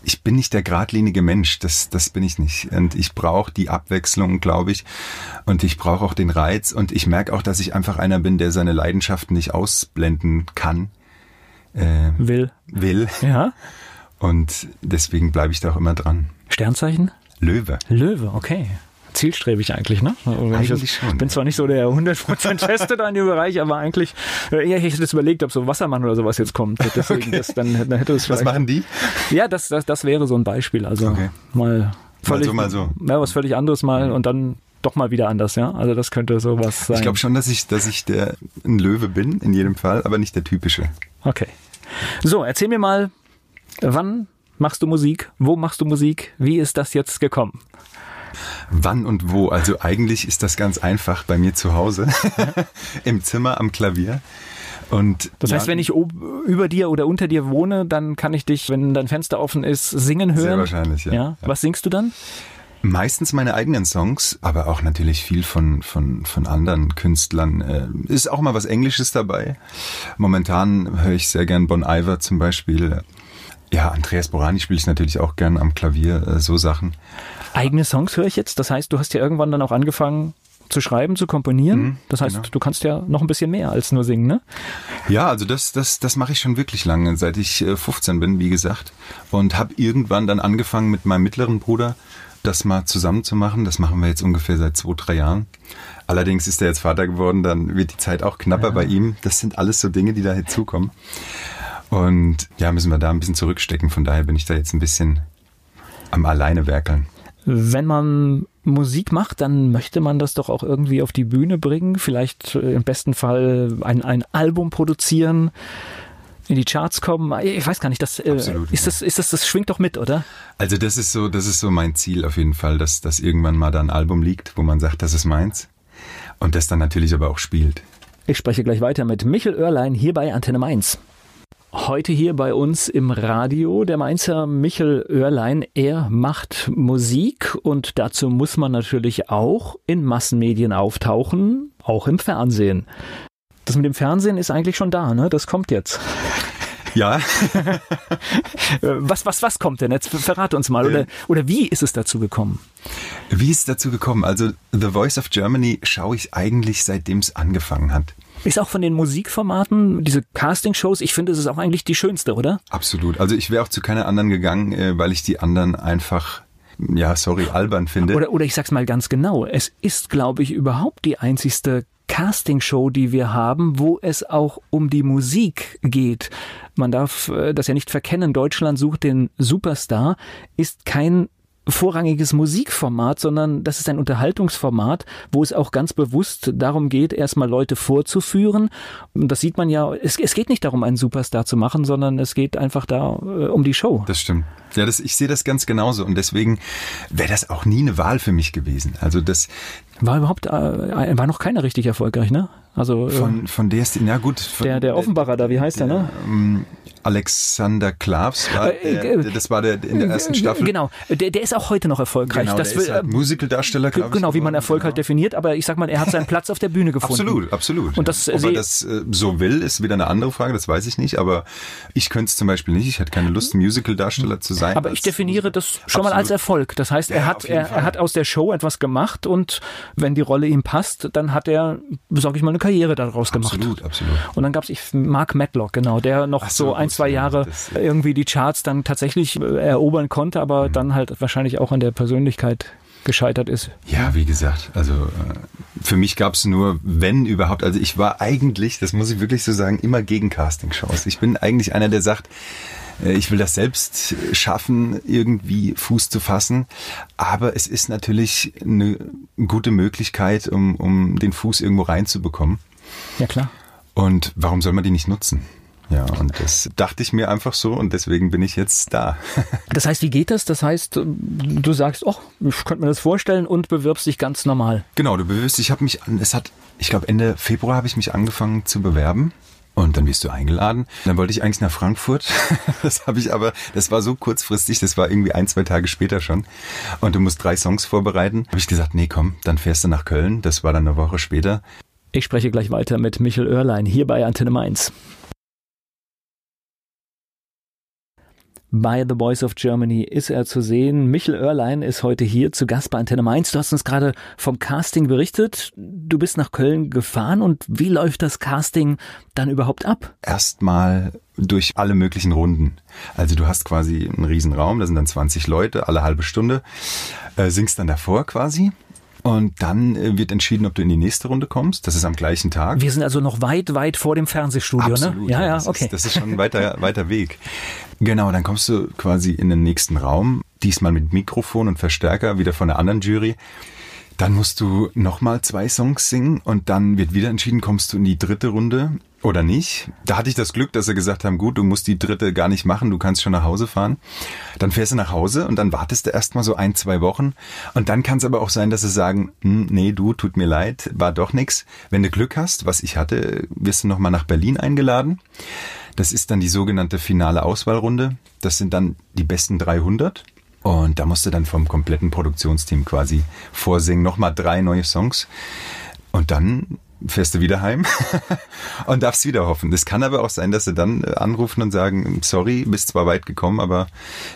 Ich bin nicht der geradlinige Mensch, das, das bin ich nicht. Und ich brauche die Abwechslung, glaube ich. Und ich brauche auch den Reiz. Und ich merke auch, dass ich einfach einer bin, der seine Leidenschaften nicht ausblenden kann äh, will. Will. Ja. Und deswegen bleibe ich da auch immer dran. Sternzeichen? Löwe. Löwe, okay. Zielstrebig eigentlich, ne? Eigentlich ich schon. bin zwar nicht so der 100% *laughs* Feste da in dem Bereich, aber eigentlich, äh, ja, ich hätte jetzt überlegt, ob so Wassermann oder sowas jetzt kommt. Deswegen, okay. das, dann, dann hätte es Was machen die? Ja, das, das, das wäre so ein Beispiel. Also okay. mal völlig, mal so, mal so. Ja, was völlig anderes mal und dann doch mal wieder anders, ja. Also das könnte sowas sein. Ich glaube schon, dass ich, dass ich der ein Löwe bin, in jedem Fall, aber nicht der typische. Okay. So, erzähl mir mal, wann machst du Musik? Wo machst du Musik? Wie ist das jetzt gekommen? Wann und wo? Also eigentlich ist das ganz einfach bei mir zu Hause *laughs* *laughs* im Zimmer am Klavier. Und das heißt, ja, wenn ich über dir oder unter dir wohne, dann kann ich dich, wenn dein Fenster offen ist, singen hören. Sehr wahrscheinlich, ja. ja. Was singst du dann? Meistens meine eigenen Songs, aber auch natürlich viel von, von, von anderen Künstlern. Äh, ist auch mal was Englisches dabei. Momentan höre ich sehr gern Bon Iver zum Beispiel. Ja, Andreas Borani spiele ich natürlich auch gern am Klavier, äh, so Sachen. Eigene Songs höre ich jetzt. Das heißt, du hast ja irgendwann dann auch angefangen, zu schreiben, zu komponieren. Mhm, das heißt, genau. du kannst ja noch ein bisschen mehr als nur singen, ne? Ja, also das, das, das mache ich schon wirklich lange, seit ich 15 äh, bin, wie gesagt. Und habe irgendwann dann angefangen mit meinem mittleren Bruder, das mal zusammen zu machen. Das machen wir jetzt ungefähr seit zwei, drei Jahren. Allerdings ist er jetzt Vater geworden, dann wird die Zeit auch knapper ja. bei ihm. Das sind alles so Dinge, die da hinzukommen. Und ja, müssen wir da ein bisschen zurückstecken. Von daher bin ich da jetzt ein bisschen am Alleine werkeln. Wenn man Musik macht, dann möchte man das doch auch irgendwie auf die Bühne bringen, vielleicht äh, im besten Fall ein, ein Album produzieren, in die Charts kommen. Ich weiß gar nicht, das, äh, Absolut, ist, das, ist das, das schwingt doch mit, oder? Also das ist so, das ist so mein Ziel auf jeden Fall, dass, dass irgendwann mal da ein Album liegt, wo man sagt, das ist meins. Und das dann natürlich aber auch spielt. Ich spreche gleich weiter mit Michel Oerlein hier bei Antenne Mainz. Heute hier bei uns im Radio der Mainzer Michel Oerlein. Er macht Musik und dazu muss man natürlich auch in Massenmedien auftauchen, auch im Fernsehen. Das mit dem Fernsehen ist eigentlich schon da, ne? Das kommt jetzt. Ja. *laughs* was, was, was kommt denn jetzt? Verrate uns mal. Oder, oder wie ist es dazu gekommen? Wie ist es dazu gekommen? Also The Voice of Germany schaue ich eigentlich seitdem es angefangen hat. Ist auch von den Musikformaten, diese Castingshows, ich finde, es ist auch eigentlich die schönste, oder? Absolut. Also ich wäre auch zu keiner anderen gegangen, äh, weil ich die anderen einfach ja, sorry, albern finde. Oder, oder ich sag's mal ganz genau. Es ist, glaube ich, überhaupt die einzigste Castingshow, die wir haben, wo es auch um die Musik geht. Man darf äh, das ja nicht verkennen. Deutschland sucht den Superstar, ist kein vorrangiges Musikformat, sondern das ist ein Unterhaltungsformat, wo es auch ganz bewusst darum geht, erstmal Leute vorzuführen. Und das sieht man ja, es, es geht nicht darum, einen Superstar zu machen, sondern es geht einfach da äh, um die Show. Das stimmt. Ja, das, ich sehe das ganz genauso und deswegen wäre das auch nie eine Wahl für mich gewesen. Also das war überhaupt, äh, war noch keiner richtig erfolgreich, ne? Also von, äh, von der ist, ja gut. Von, der, der Offenbarer da, wie heißt der, der ne? Ähm, Alexander Klavs war, äh, der, das war der in der ersten Staffel. Genau, der, der ist auch heute noch erfolgreich. Genau, das der will, ist halt Musicaldarsteller, glaube Genau, wie man Erfolg halt genau. halt definiert, aber ich sag mal, er hat seinen Platz auf der Bühne gefunden. Absolut, absolut. Und das, Ob er das äh, so will, ist wieder eine andere Frage, das weiß ich nicht, aber ich könnte es zum Beispiel nicht. Ich hätte keine Lust, Musicaldarsteller zu sein. Aber ich definiere das schon absolut. mal als Erfolg. Das heißt, er ja, hat, er, er hat aus der Show etwas gemacht und wenn die Rolle ihm passt, dann hat er, sag ich mal, eine Karriere daraus gemacht. Absolut, absolut. Und dann gab es Mark Matlock, genau, der noch so, so, ein, zwei Jahre irgendwie die Charts dann tatsächlich äh, erobern konnte, aber mhm. dann halt wahrscheinlich auch an der Persönlichkeit gescheitert ist. Ja, wie gesagt, also äh, für mich gab es nur, wenn überhaupt, also ich war eigentlich, das muss ich wirklich so sagen, immer gegen Castingshows. Ich bin eigentlich einer, der sagt, äh, ich will das selbst schaffen, irgendwie Fuß zu fassen. Aber es ist natürlich eine gute Möglichkeit, um, um den Fuß irgendwo reinzubekommen. Ja, klar. Und warum soll man die nicht nutzen? Ja, und das dachte ich mir einfach so und deswegen bin ich jetzt da. *laughs* das heißt, wie geht das? Das heißt, du sagst, oh, ich könnte mir das vorstellen und bewirbst dich ganz normal. Genau, du bewirbst, ich habe mich, es hat, ich glaube Ende Februar habe ich mich angefangen zu bewerben Und dann wirst du eingeladen. Dann wollte ich eigentlich nach Frankfurt. *laughs* Das habe ich aber, das war so kurzfristig, das war irgendwie ein, zwei Tage später schon. Und du musst drei Songs vorbereiten. Habe ich gesagt, nee, komm, dann fährst du nach Köln. Das war dann eine Woche später. Ich spreche gleich weiter mit Michel Oerlein hier bei Antenne Mainz. Bei The Voice of Germany ist er zu sehen. Michel Oerlein ist heute hier zu Gast bei Antenne Mainz. Du hast uns gerade vom Casting berichtet. Du bist nach Köln gefahren und wie läuft das Casting dann überhaupt ab? Erstmal durch alle möglichen Runden. Also du hast quasi einen Riesenraum, da sind dann 20 Leute, alle halbe Stunde, äh, singst dann davor quasi und dann äh, wird entschieden, ob du in die nächste Runde kommst. Das ist am gleichen Tag. Wir sind also noch weit, weit vor dem Fernsehstudio, ne? Absolut, ne? Ja, ja, okay. Ist, das ist schon ein weiter, weiter Weg. Genau, dann kommst du quasi in den nächsten Raum, diesmal mit Mikrofon und Verstärker, wieder von einer anderen Jury. Dann musst du nochmal zwei Songs singen und dann wird wieder entschieden, kommst du in die dritte Runde oder nicht. Da hatte ich das Glück, dass sie gesagt haben, gut, du musst die dritte gar nicht machen, du kannst schon nach Hause fahren. Dann fährst du nach Hause und dann wartest du erstmal so ein, zwei Wochen. Und dann kann es aber auch sein, dass sie sagen, hm, nee, du, tut mir leid, war doch nix. Wenn du Glück hast, was ich hatte, wirst du nochmal nach Berlin eingeladen. Das ist dann die sogenannte finale Auswahlrunde. Das sind dann die besten 300. Und da musst du dann vom kompletten Produktionsteam quasi vorsingen, nochmal drei neue Songs. Und dann fährst du wieder heim *laughs* und darfst wieder hoffen. Es kann aber auch sein, dass sie dann äh, anrufen und sagen, sorry, bist zwar weit gekommen, aber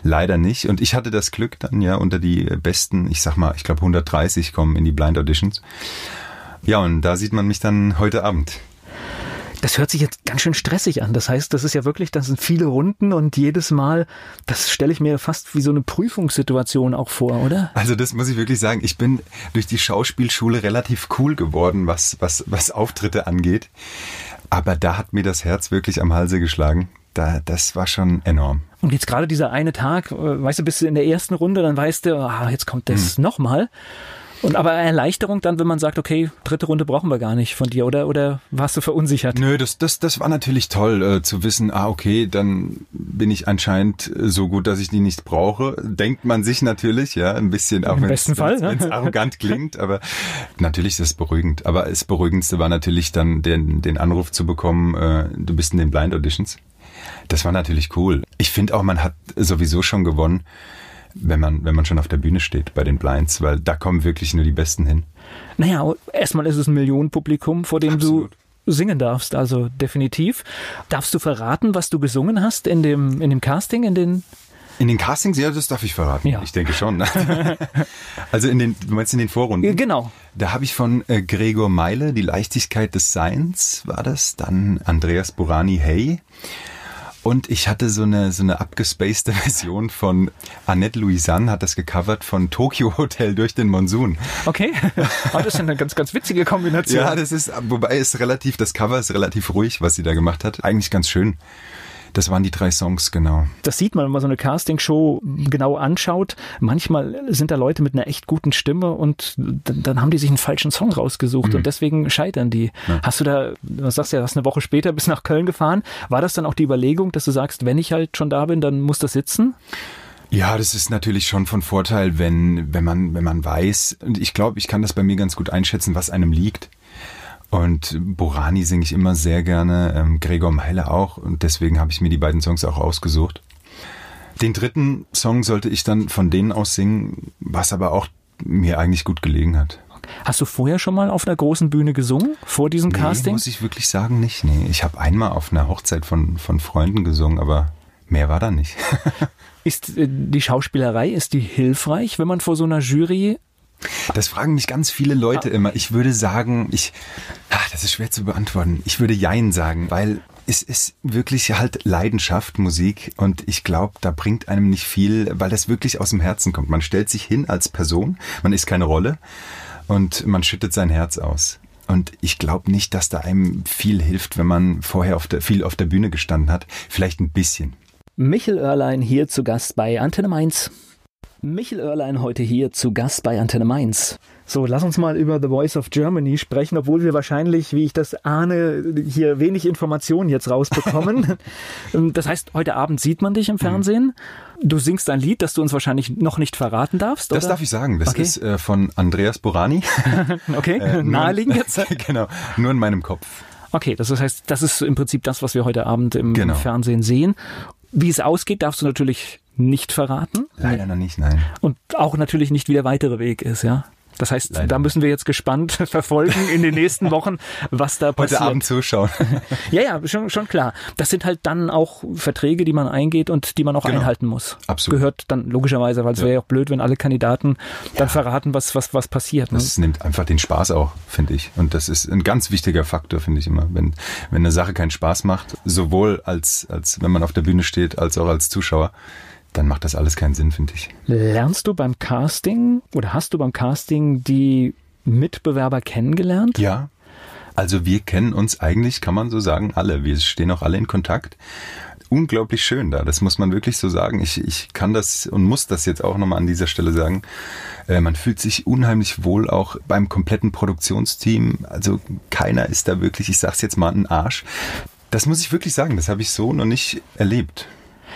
leider nicht. Und ich hatte das Glück dann ja unter die besten, ich sag mal, ich glaube 130 kommen in die Blind Auditions. Ja, und da sieht man mich dann heute Abend. Das hört sich jetzt ganz schön stressig an. Das heißt, das ist ja wirklich, das sind viele Runden und jedes Mal, das stelle ich mir fast wie so eine Prüfungssituation auch vor, oder? Also das muss ich wirklich sagen. Ich bin durch die Schauspielschule relativ cool geworden, was, was, was Auftritte angeht. Aber da hat mir das Herz wirklich am Halse geschlagen. Da, das war schon enorm. Und jetzt gerade dieser eine Tag, äh, weißt du, bist du in der ersten Runde, dann weißt du, ah, jetzt kommt das hm. nochmal. Und aber Erleichterung dann, wenn man sagt, okay, dritte Runde brauchen wir gar nicht von dir, oder, oder warst du verunsichert? Nö, das, das, das war natürlich toll, äh, zu wissen, ah, okay, dann bin ich anscheinend so gut, dass ich die nicht brauche. Denkt man sich natürlich, ja, ein bisschen, auch wenn es ne? arrogant *laughs* klingt, aber natürlich ist es beruhigend. Aber das Beruhigendste war natürlich dann den, den Anruf zu bekommen, äh, du bist in den Blind Auditions. Das war natürlich cool. Ich finde auch, man hat sowieso schon gewonnen wenn man, wenn man schon auf der Bühne steht bei den Blinds, weil da kommen wirklich nur die Besten hin. Naja, erstmal ist es ein Millionenpublikum, vor dem Absolut. du singen darfst, also definitiv. Darfst du verraten, was du gesungen hast in dem, in dem Casting, in den in den Castings, ja, das darf ich verraten. Ja. Ich denke schon. *laughs* also in den, du meinst in den Vorrunden? Genau. Da habe ich von äh, Gregor Meile, die Leichtigkeit des Seins war das, dann Andreas Burani, Hey, und ich hatte so eine, so eine abgespacede *laughs* Version von Annette Louisanne, hat das gecovert von Tokyo Hotel durch den Monsun. Okay. Aber *laughs* das ist eine ganz, ganz witzige Kombination. Ja, das ist, wobei es relativ, das Cover ist relativ ruhig, was sie da gemacht hat. Eigentlich ganz schön. Das waren die drei Songs, genau. Das sieht man, wenn man so eine Castingshow genau anschaut. Manchmal sind da Leute mit einer echt guten Stimme und dann, dann haben die sich einen falschen Song rausgesucht mhm. und deswegen scheitern die. Ja. Hast du da, du sagst ja, du hast eine Woche später bis nach Köln gefahren. War das dann auch die Überlegung, dass du sagst, wenn ich halt schon da bin, dann muss das sitzen? Ja, das ist natürlich schon von Vorteil, wenn, wenn man, wenn man weiß, und ich glaube, ich kann das bei mir ganz gut einschätzen, was einem liegt. Und Borani singe ich immer sehr gerne, ähm, Gregor Meile auch. Und deswegen habe ich mir die beiden Songs auch ausgesucht. Den dritten Song sollte ich dann von denen aus singen, was aber auch mir eigentlich gut gelegen hat. Hast du vorher schon mal auf einer großen Bühne gesungen, vor diesem nee, Casting? muss ich wirklich sagen, nicht. Nee, ich habe einmal auf einer Hochzeit von, von Freunden gesungen, aber mehr war da nicht. *laughs* ist äh, die Schauspielerei, ist die hilfreich, wenn man vor so einer Jury das fragen mich ganz viele Leute ah. immer. Ich würde sagen, ich, ach, das ist schwer zu beantworten. Ich würde Jein sagen, weil es ist wirklich halt Leidenschaft, Musik. Und ich glaube, da bringt einem nicht viel, weil das wirklich aus dem Herzen kommt. Man stellt sich hin als Person, man ist keine Rolle und man schüttet sein Herz aus. Und ich glaube nicht, dass da einem viel hilft, wenn man vorher auf der, viel auf der Bühne gestanden hat. Vielleicht ein bisschen. Michel Oerlein hier zu Gast bei Antenne Mainz. Michel Oerlein heute hier zu Gast bei Antenne Mainz. So, lass uns mal über The Voice of Germany sprechen, obwohl wir wahrscheinlich, wie ich das ahne, hier wenig Informationen jetzt rausbekommen. *laughs* das heißt, heute Abend sieht man dich im Fernsehen. Du singst ein Lied, das du uns wahrscheinlich noch nicht verraten darfst. Das darf ich sagen. Das okay. ist äh, von Andreas Borani. *laughs* okay, äh, naheliegend *laughs* jetzt. genau, nur in meinem Kopf. Okay, das heißt, das ist im Prinzip das, was wir heute Abend im Genau. Fernsehen sehen. Wie es ausgeht, darfst du natürlich nicht verraten. Leider noch nicht, nein. Und auch natürlich nicht, wie der weitere Weg ist, ja. Das heißt, Leider da müssen wir jetzt gespannt *laughs* verfolgen in den nächsten Wochen, was da passiert. Heute Abend zuschauen. *laughs* Ja, ja, schon, schon klar. Das sind halt dann auch Verträge, die man eingeht und die man auch Genau. einhalten muss. Absolut. Gehört dann logischerweise, weil es Ja. wäre ja auch blöd, wenn alle Kandidaten dann verraten, was, was, was passiert. Ne? Das nimmt einfach den Spaß auch, finde ich. Und das ist ein ganz wichtiger Faktor, finde ich immer. Wenn, wenn eine Sache keinen Spaß macht, sowohl als, als wenn man auf der Bühne steht, als auch als Zuschauer, dann macht das alles keinen Sinn, finde ich. Lernst du beim Casting oder hast du beim Casting die Mitbewerber kennengelernt? Ja. Also wir kennen uns eigentlich, kann man so sagen, alle. Wir stehen auch alle in Kontakt. Unglaublich schön da, das muss man wirklich so sagen. Ich, ich kann das und muss das jetzt auch nochmal an dieser Stelle sagen. Äh, man fühlt sich unheimlich wohl auch beim kompletten Produktionsteam. Also keiner ist da wirklich, ich sag's jetzt mal, ein Arsch. Das muss ich wirklich sagen, das habe ich so noch nicht erlebt.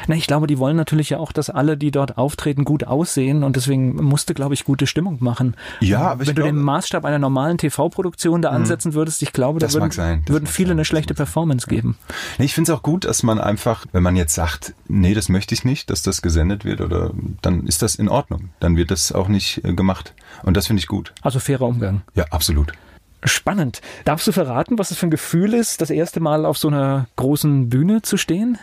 Na, ich glaube, die wollen natürlich ja auch, dass alle, die dort auftreten, gut aussehen und deswegen musste, glaube ich, gute Stimmung machen. Ja, aber ich Wenn du den glaube- Maßstab einer normalen TV-Produktion da ansetzen würdest, ich glaube, da Das würden, würden viele sein, eine schlechte. Performance geben. Nee, Ich finde es auch gut, dass man einfach, wenn man jetzt sagt, nee, das möchte ich nicht, dass das gesendet wird, oder dann ist das in Ordnung. Dann wird das auch nicht äh, gemacht. Und das finde ich gut. Also fairer Umgang. Ja, absolut. Spannend. Darfst du verraten, was es für ein Gefühl ist, das erste Mal auf so einer großen Bühne zu stehen?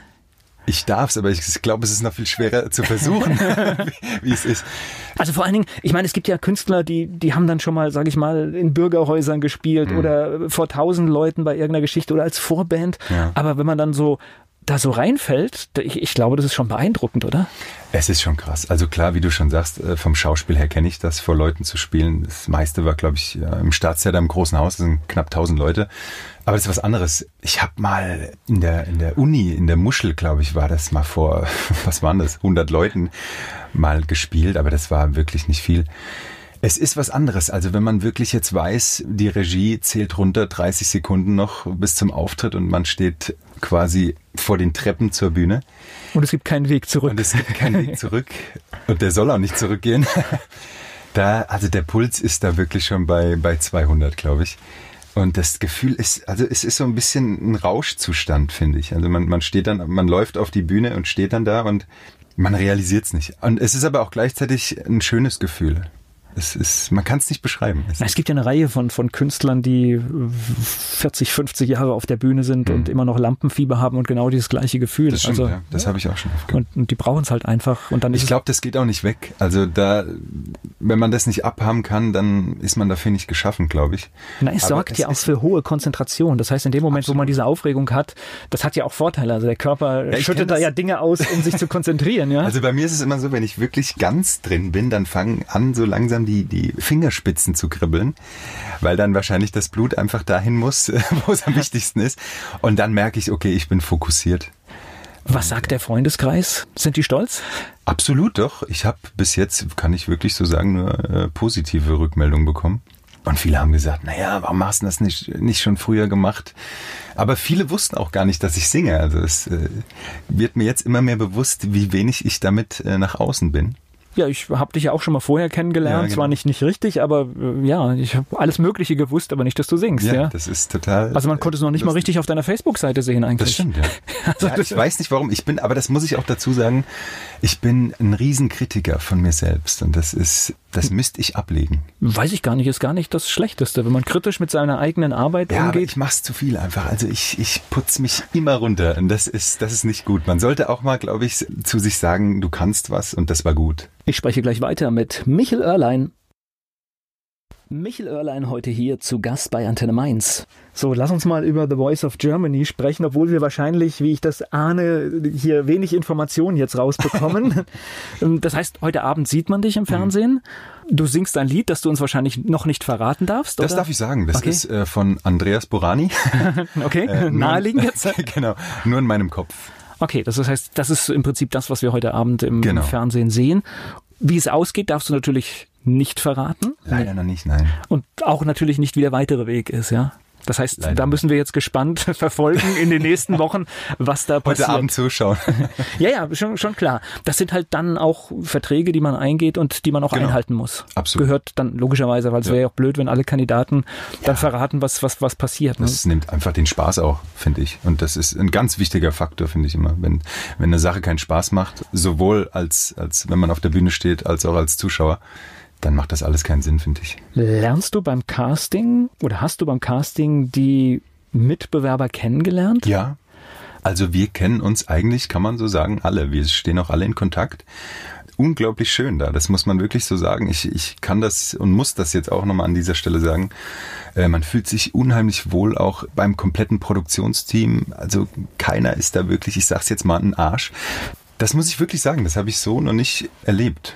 Ich darf's, aber ich glaube, es ist noch viel schwerer zu versuchen, *laughs* *laughs* wie, es ist. Also vor allen Dingen, ich meine, es gibt ja Künstler, die, die haben dann schon mal, sag ich mal, in Bürgerhäusern Mhm. gespielt oder vor tausend Leuten bei irgendeiner Geschichte oder als Vorband. Ja. Aber wenn man dann so da so reinfällt, ich, ich glaube, das ist schon beeindruckend, oder? Es ist schon krass. Also klar, wie du schon sagst, äh, vom Schauspiel her kenne ich das, vor Leuten zu spielen. Das meiste war, glaube ich, ja, im Staatstheater im großen Haus, das sind knapp 1000 Leute. Aber das ist was anderes. Ich habe mal in der, in der Uni, in der Muschel, glaube ich, war das mal vor, *laughs* was waren das, 100 Leuten mal gespielt, aber das war wirklich nicht viel. Es ist was anderes. Also wenn man wirklich jetzt weiß, die Regie zählt runter 30 Sekunden noch bis zum Auftritt und man steht quasi vor den Treppen zur Bühne. Und es gibt keinen Weg zurück. Und es gibt keinen Weg zurück. *laughs* Und der soll auch nicht zurückgehen. *laughs* Da, also der Puls ist da wirklich schon bei, bei 200, glaube ich. Und das Gefühl ist, also es ist so ein bisschen ein Rauschzustand, finde ich. Also man, man steht dann, man läuft auf die Bühne und steht dann da und man realisiert es nicht. Und es ist aber auch gleichzeitig ein schönes Gefühl. Es ist, man kann es nicht beschreiben. Es Es gibt ja eine Reihe von, von Künstlern, die äh, 40, 50 Jahre auf der Bühne sind und immer noch Lampenfieber haben und genau dieses gleiche Gefühl. Mhm. das stimmt, also, ja. Das habe ich auch schon oft und, und die brauchen es halt einfach. Und dann Ich glaube, das geht auch nicht weg. Also da, wenn man das nicht abhaben kann, dann ist man dafür nicht geschaffen, glaube ich. es, na, es Aber sorgt es ja auch für hohe Konzentration. Das heißt, in dem Moment, wo man diese Aufregung hat, das hat ja auch Vorteile. Also der Körper kenn schüttet da ja Dinge aus, um sich zu konzentrieren. Ja? Also bei mir ist es immer so, wenn ich wirklich ganz drin bin, dann fangen an, so langsam die, die Fingerspitzen zu kribbeln, weil dann wahrscheinlich das Blut einfach dahin muss, *laughs* wo es am wichtigsten ist. Und dann merke ich, okay, ich bin fokussiert. Was sagt der Freundeskreis? Sind die stolz? Absolut doch. Ich habe bis jetzt, kann ich wirklich so sagen, nur äh, positive Rückmeldungen bekommen. Und viele haben gesagt, naja, warum hast du das nicht, nicht schon früher gemacht? Aber viele wussten auch gar nicht, dass ich singe. Also es äh, wird mir jetzt immer mehr bewusst, wie wenig ich damit äh, nach außen bin. Ja, ich habe dich ja auch schon mal vorher kennengelernt. Ja, genau. Zwar nicht, nicht richtig, aber äh, ja, ich habe alles Mögliche gewusst, aber nicht, dass du singst. Ja, das ist total. Also man konnte es noch nicht mal richtig auf deiner Facebook-Seite sehen eigentlich. Das stimmt, ja. *laughs* ja ich weiß nicht warum. Ich bin, aber das muss ich auch dazu sagen, ich bin ein Riesenkritiker von mir selbst. Und das ist, das müsste ich ablegen. Weiß ich gar nicht, ist gar nicht das Schlechteste, wenn man kritisch mit seiner eigenen Arbeit Ja, umgeht. ich mach's zu viel einfach. Also ich, ich putz mich immer runter. Und das ist, das ist nicht gut. Man sollte auch mal, glaube ich, zu sich sagen, du kannst was und das war gut. Ich spreche gleich weiter mit Michel Oerlein. Michel Oerlein heute hier zu Gast bei Antenne Mainz. So, lass uns mal über The Voice of Germany sprechen, obwohl wir wahrscheinlich, wie ich das ahne, hier wenig Informationen jetzt rausbekommen. *laughs* das heißt, heute Abend sieht man dich im Fernsehen. Du singst ein Lied, das du uns wahrscheinlich noch nicht verraten darfst. Das oder? darf ich sagen. Das Okay. ist äh, von Andreas Borani. *laughs* Okay, Äh, naheliegend jetzt. *laughs* genau, nur in meinem Kopf. Okay, das heißt, das ist im Prinzip das, was wir heute Abend im Genau. Fernsehen sehen. Wie es ausgeht, darfst du natürlich nicht verraten. Leider noch nicht, nein. Und auch natürlich nicht, wie der weitere Weg ist, ja. Das heißt, Leider. da müssen wir jetzt gespannt *laughs* verfolgen in den nächsten Wochen, was da passiert. Heute Abend zuschauen. ja, ja, schon, schon klar. Das sind halt dann auch Verträge, die man eingeht und die man auch genau. einhalten muss. Absolut. Gehört dann logischerweise, weil es ja. wäre ja auch blöd, wenn alle Kandidaten dann verraten, was, was, was passiert. Ne? Das nimmt einfach den Spaß auch, finde ich. Und das ist ein ganz wichtiger Faktor, finde ich immer. Wenn, wenn eine Sache keinen Spaß macht, sowohl als, als wenn man auf der Bühne steht, als auch als Zuschauer, dann macht das alles keinen Sinn, finde ich. Lernst du beim Casting oder hast du beim Casting die Mitbewerber kennengelernt? Ja. Also wir kennen uns eigentlich, kann man so sagen, alle. Wir stehen auch alle in Kontakt. Unglaublich schön da, das muss man wirklich so sagen. Ich, ich kann das und muss das jetzt auch nochmal an dieser Stelle sagen. Äh, man fühlt sich unheimlich wohl auch beim kompletten Produktionsteam. Also keiner ist da wirklich, ich sag's jetzt mal, ein Arsch. Das muss ich wirklich sagen, das habe ich so noch nicht erlebt.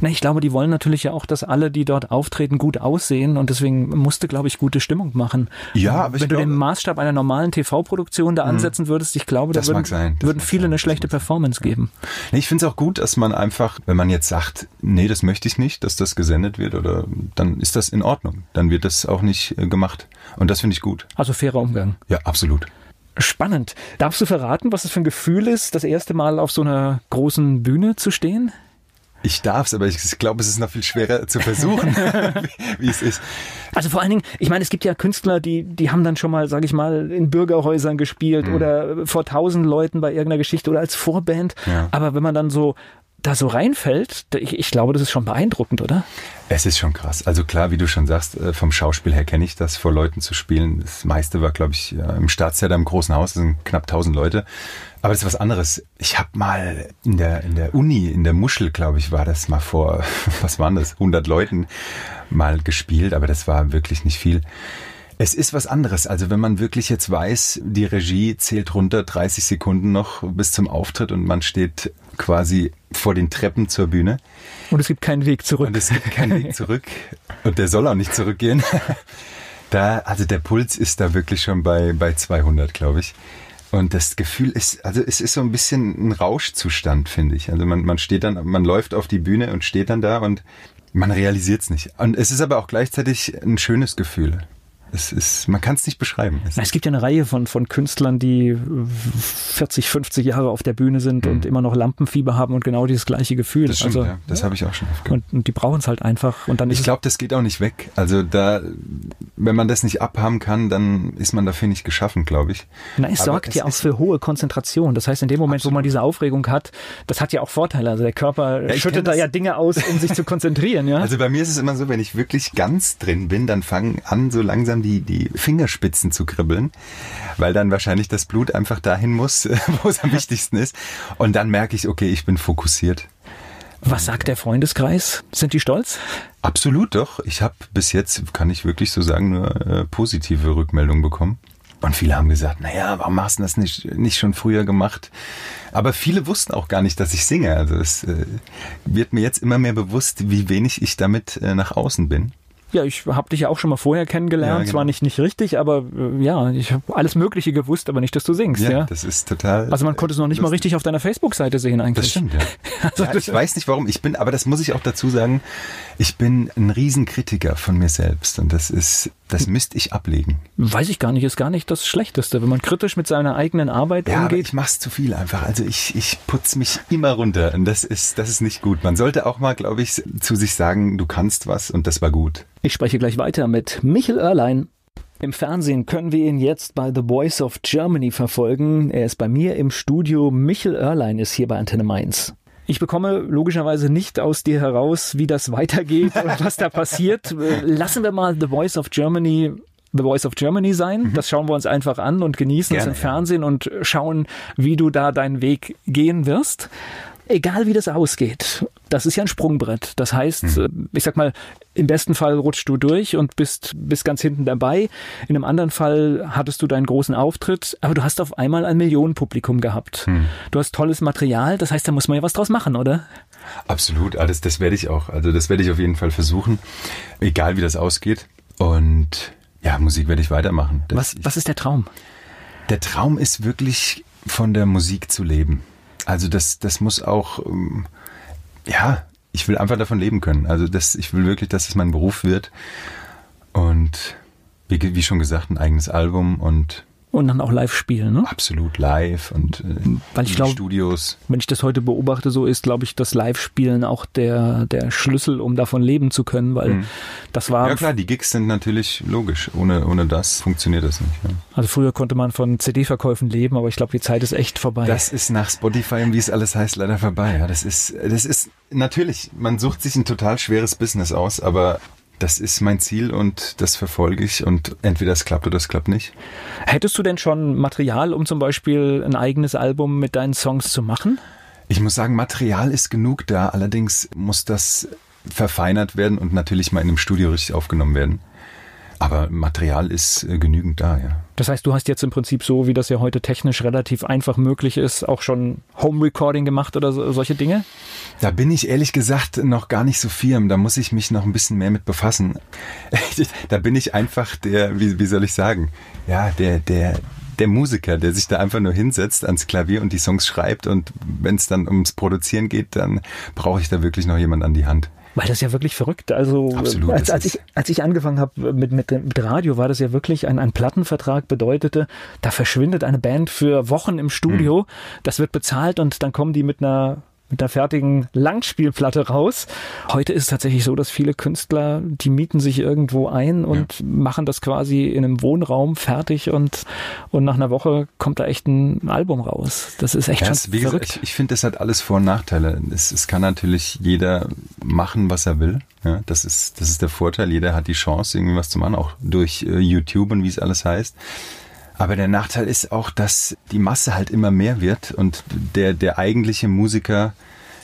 Na, ich glaube, die wollen natürlich ja auch, dass alle, die dort auftreten, gut aussehen und deswegen musste, glaube ich, gute Stimmung machen. Ja, aber Wenn du den Maßstab einer normalen TV-Produktion da mhm. ansetzen würdest, ich glaube, da würden, würden viele eine schlechte Performance geben. Nee, ich finde es auch gut, dass man einfach, wenn man jetzt sagt, nee, das möchte ich nicht, dass das gesendet wird oder dann ist das in Ordnung. Dann wird das auch nicht äh, gemacht. Und das finde ich gut. Also fairer Umgang. Ja, absolut. Spannend. Darfst du verraten, was es für ein Gefühl ist, das erste Mal auf so einer großen Bühne zu stehen? Ich darf's, aber ich glaube, es ist noch viel schwerer zu versuchen, *laughs* wie, es ist. Also vor allen Dingen, ich meine, es gibt ja Künstler, die, die haben dann schon mal, sage ich mal, in Bürgerhäusern gespielt mhm. oder vor tausend Leuten bei irgendeiner Geschichte oder als Vorband. Ja. Aber wenn man dann so da so reinfällt, ich, ich glaube, das ist schon beeindruckend, oder? Es ist schon krass. Also klar, wie du schon sagst, äh, vom Schauspiel her kenne ich das, vor Leuten zu spielen. Das meiste war, glaube ich, im Staatstheater im großen Haus, das sind knapp 1000 Leute. Aber das ist was anderes. Ich habe mal in der, in der Uni, in der Muschel, glaube ich, war das mal vor, *laughs* was waren das, 100 Leuten mal gespielt, aber das war wirklich nicht viel. Es ist was anderes. Also wenn man wirklich jetzt weiß, die Regie zählt runter 30 Sekunden noch bis zum Auftritt und man steht quasi vor den Treppen zur Bühne. Und es gibt keinen Weg zurück. Und es gibt keinen Weg zurück. Und der soll auch nicht zurückgehen. *laughs* Da, also der Puls ist da wirklich schon bei, bei 200, glaube ich. Und das Gefühl ist, also es ist so ein bisschen ein Rauschzustand, finde ich. Also man, man steht dann, man läuft auf die Bühne und steht dann da und man realisiert es nicht. Und es ist aber auch gleichzeitig ein schönes Gefühl. Es ist, man kann es nicht beschreiben. Es, es, gibt ja eine Reihe von, von Künstlern, die 40, 50 Jahre auf der Bühne sind mhm. und immer noch Lampenfieber haben und genau dieses gleiche Gefühl. Das stimmt, also, ja. Das habe ich auch schon oft gehört. Und, und die brauchen es halt einfach. Und dann ich glaube, das geht auch nicht weg. Also da, wenn man das nicht abhaben kann, dann ist man dafür nicht geschaffen, glaube ich. Na, es Aber sorgt es ja auch für hohe Konzentration. Das heißt, in dem Moment, Absolut. wo man diese Aufregung hat, das hat ja auch Vorteile. Also der Körper ja, schüttet da ja Dinge aus, um sich zu konzentrieren. Ja? Also bei mir ist es immer so, wenn ich wirklich ganz drin bin, dann fangen an, so langsam langsam die, die Fingerspitzen zu kribbeln, weil dann wahrscheinlich das Blut einfach dahin muss, *laughs* wo es am wichtigsten ist. Und dann merke ich, okay, ich bin fokussiert. Was sagt der Freundeskreis? Sind die stolz? Absolut doch. Ich habe bis jetzt, kann ich wirklich so sagen, nur äh, positive Rückmeldungen bekommen. Und viele haben gesagt, naja, warum hast du das nicht, nicht schon früher gemacht? Aber viele wussten auch gar nicht, dass ich singe. Also es äh, wird mir jetzt immer mehr bewusst, wie wenig ich damit äh, nach außen bin. Ja, ich habe dich ja auch schon mal vorher kennengelernt. Ja, genau. Zwar nicht, nicht richtig, aber äh, ja, ich habe alles Mögliche gewusst, aber nicht, dass du singst. Ja, ja? das ist total. Also man konnte es noch nicht lustig. mal richtig auf deiner Facebook-Seite sehen eigentlich. Das stimmt, ja. also *laughs* ja ich weiß nicht warum. Ich bin, aber das muss ich auch dazu sagen, ich bin ein Riesenkritiker von mir selbst und das ist, das müsste ich ablegen. Weiß ich gar nicht, ist gar nicht das Schlechteste, wenn man kritisch mit seiner eigenen Arbeit ja, umgeht. Aber ich mach's zu viel einfach. Also ich, ich putze mich immer runter und das ist, das ist nicht gut. Man sollte auch mal, glaube ich, zu sich sagen, du kannst was und das war gut. Ich spreche gleich weiter mit Michel Oerlein. Im Fernsehen können wir ihn jetzt bei The Voice of Germany verfolgen. Er ist bei mir im Studio. Michel Oerlein ist hier bei Antenne Mainz. Ich bekomme logischerweise nicht aus dir heraus, wie das weitergeht und was da passiert. Lassen wir mal The Voice of Germany The Voice of Germany sein. Mhm. Das schauen wir uns einfach an und genießen Gerne, es im Fernsehen und schauen, wie du da deinen Weg gehen wirst egal wie das ausgeht, das ist ja ein Sprungbrett. Das heißt, mhm. ich sag mal, im besten Fall rutschst du durch und bist, bist ganz hinten dabei. In einem anderen Fall hattest du deinen großen Auftritt, aber du hast auf einmal ein Millionenpublikum gehabt. Mhm. Du hast tolles Material, das heißt, da muss man ja was draus machen, oder? Absolut, alles, das werde ich auch. Also das werde ich auf jeden Fall versuchen, egal wie das ausgeht. Und ja, Musik werde ich weitermachen. was, was ist der Traum? Der Traum ist wirklich von der Musik zu leben. Also das, das muss auch, ähm, ja, ich will einfach davon leben können. Also das, ich will wirklich, dass es mein Beruf wird. Und Wie, wie schon gesagt, ein eigenes Album und und dann auch live spielen, ne? Absolut live und äh, Weil ich glaub, Studios. Wenn ich das heute beobachte, so ist, glaube ich, das Live-Spielen auch der, der Schlüssel, um davon leben zu können, weil mhm. das war. Ja klar, die Gigs sind natürlich logisch. Ohne, ohne das funktioniert das nicht. Ja. Also früher konnte man von CD-Verkäufen leben, aber ich glaube, die Zeit ist echt vorbei. Das ist nach Spotify und wie es alles heißt, leider vorbei. Ja, das ist, das ist natürlich, man sucht sich ein total schweres Business aus, aber das ist mein Ziel und das verfolge ich und entweder es klappt oder es klappt nicht. Hättest du denn schon Material, um zum Beispiel ein eigenes Album mit deinen Songs zu machen? Ich muss sagen, Material ist genug da. Allerdings muss das verfeinert werden und natürlich mal in einem Studio richtig aufgenommen werden. Aber Material ist äh, genügend da, ja. Das heißt, du hast jetzt im Prinzip so, wie das ja heute technisch relativ einfach möglich ist, auch schon Home Recording gemacht oder so, solche Dinge? Da bin ich ehrlich gesagt noch gar nicht so firm. Da muss ich mich noch ein bisschen mehr mit befassen. *laughs* da bin ich einfach der, wie, wie soll ich sagen, ja, der, der, der Musiker, der sich da einfach nur hinsetzt ans Klavier und die Songs schreibt und wenn es dann ums Produzieren geht, dann brauche ich da wirklich noch jemand an die Hand. Weil das ja wirklich verrückt. Also Absolut, als, als, ich, als ich angefangen habe mit, mit, mit Radio, war das ja wirklich ein, ein Plattenvertrag bedeutete, da verschwindet eine Band für Wochen im Studio, mhm. das wird bezahlt und dann kommen die mit einer mit der fertigen Langspielplatte raus. Heute ist es tatsächlich so, dass viele Künstler, die mieten sich irgendwo ein und ja. machen das quasi in einem Wohnraum fertig und, und nach einer Woche kommt da echt ein Album raus. Das ist echt ja, schon es, verrückt. Gesagt, ich, ich finde, das hat alles Vor- und Nachteile. Es, es kann natürlich jeder machen, was er will. Ja, das ist, das ist der Vorteil. Jeder hat die Chance, irgendwie was zu machen, auch durch äh, YouTube und wie es alles heißt. Aber der Nachteil ist auch, dass die Masse halt immer mehr wird und der, der eigentliche Musiker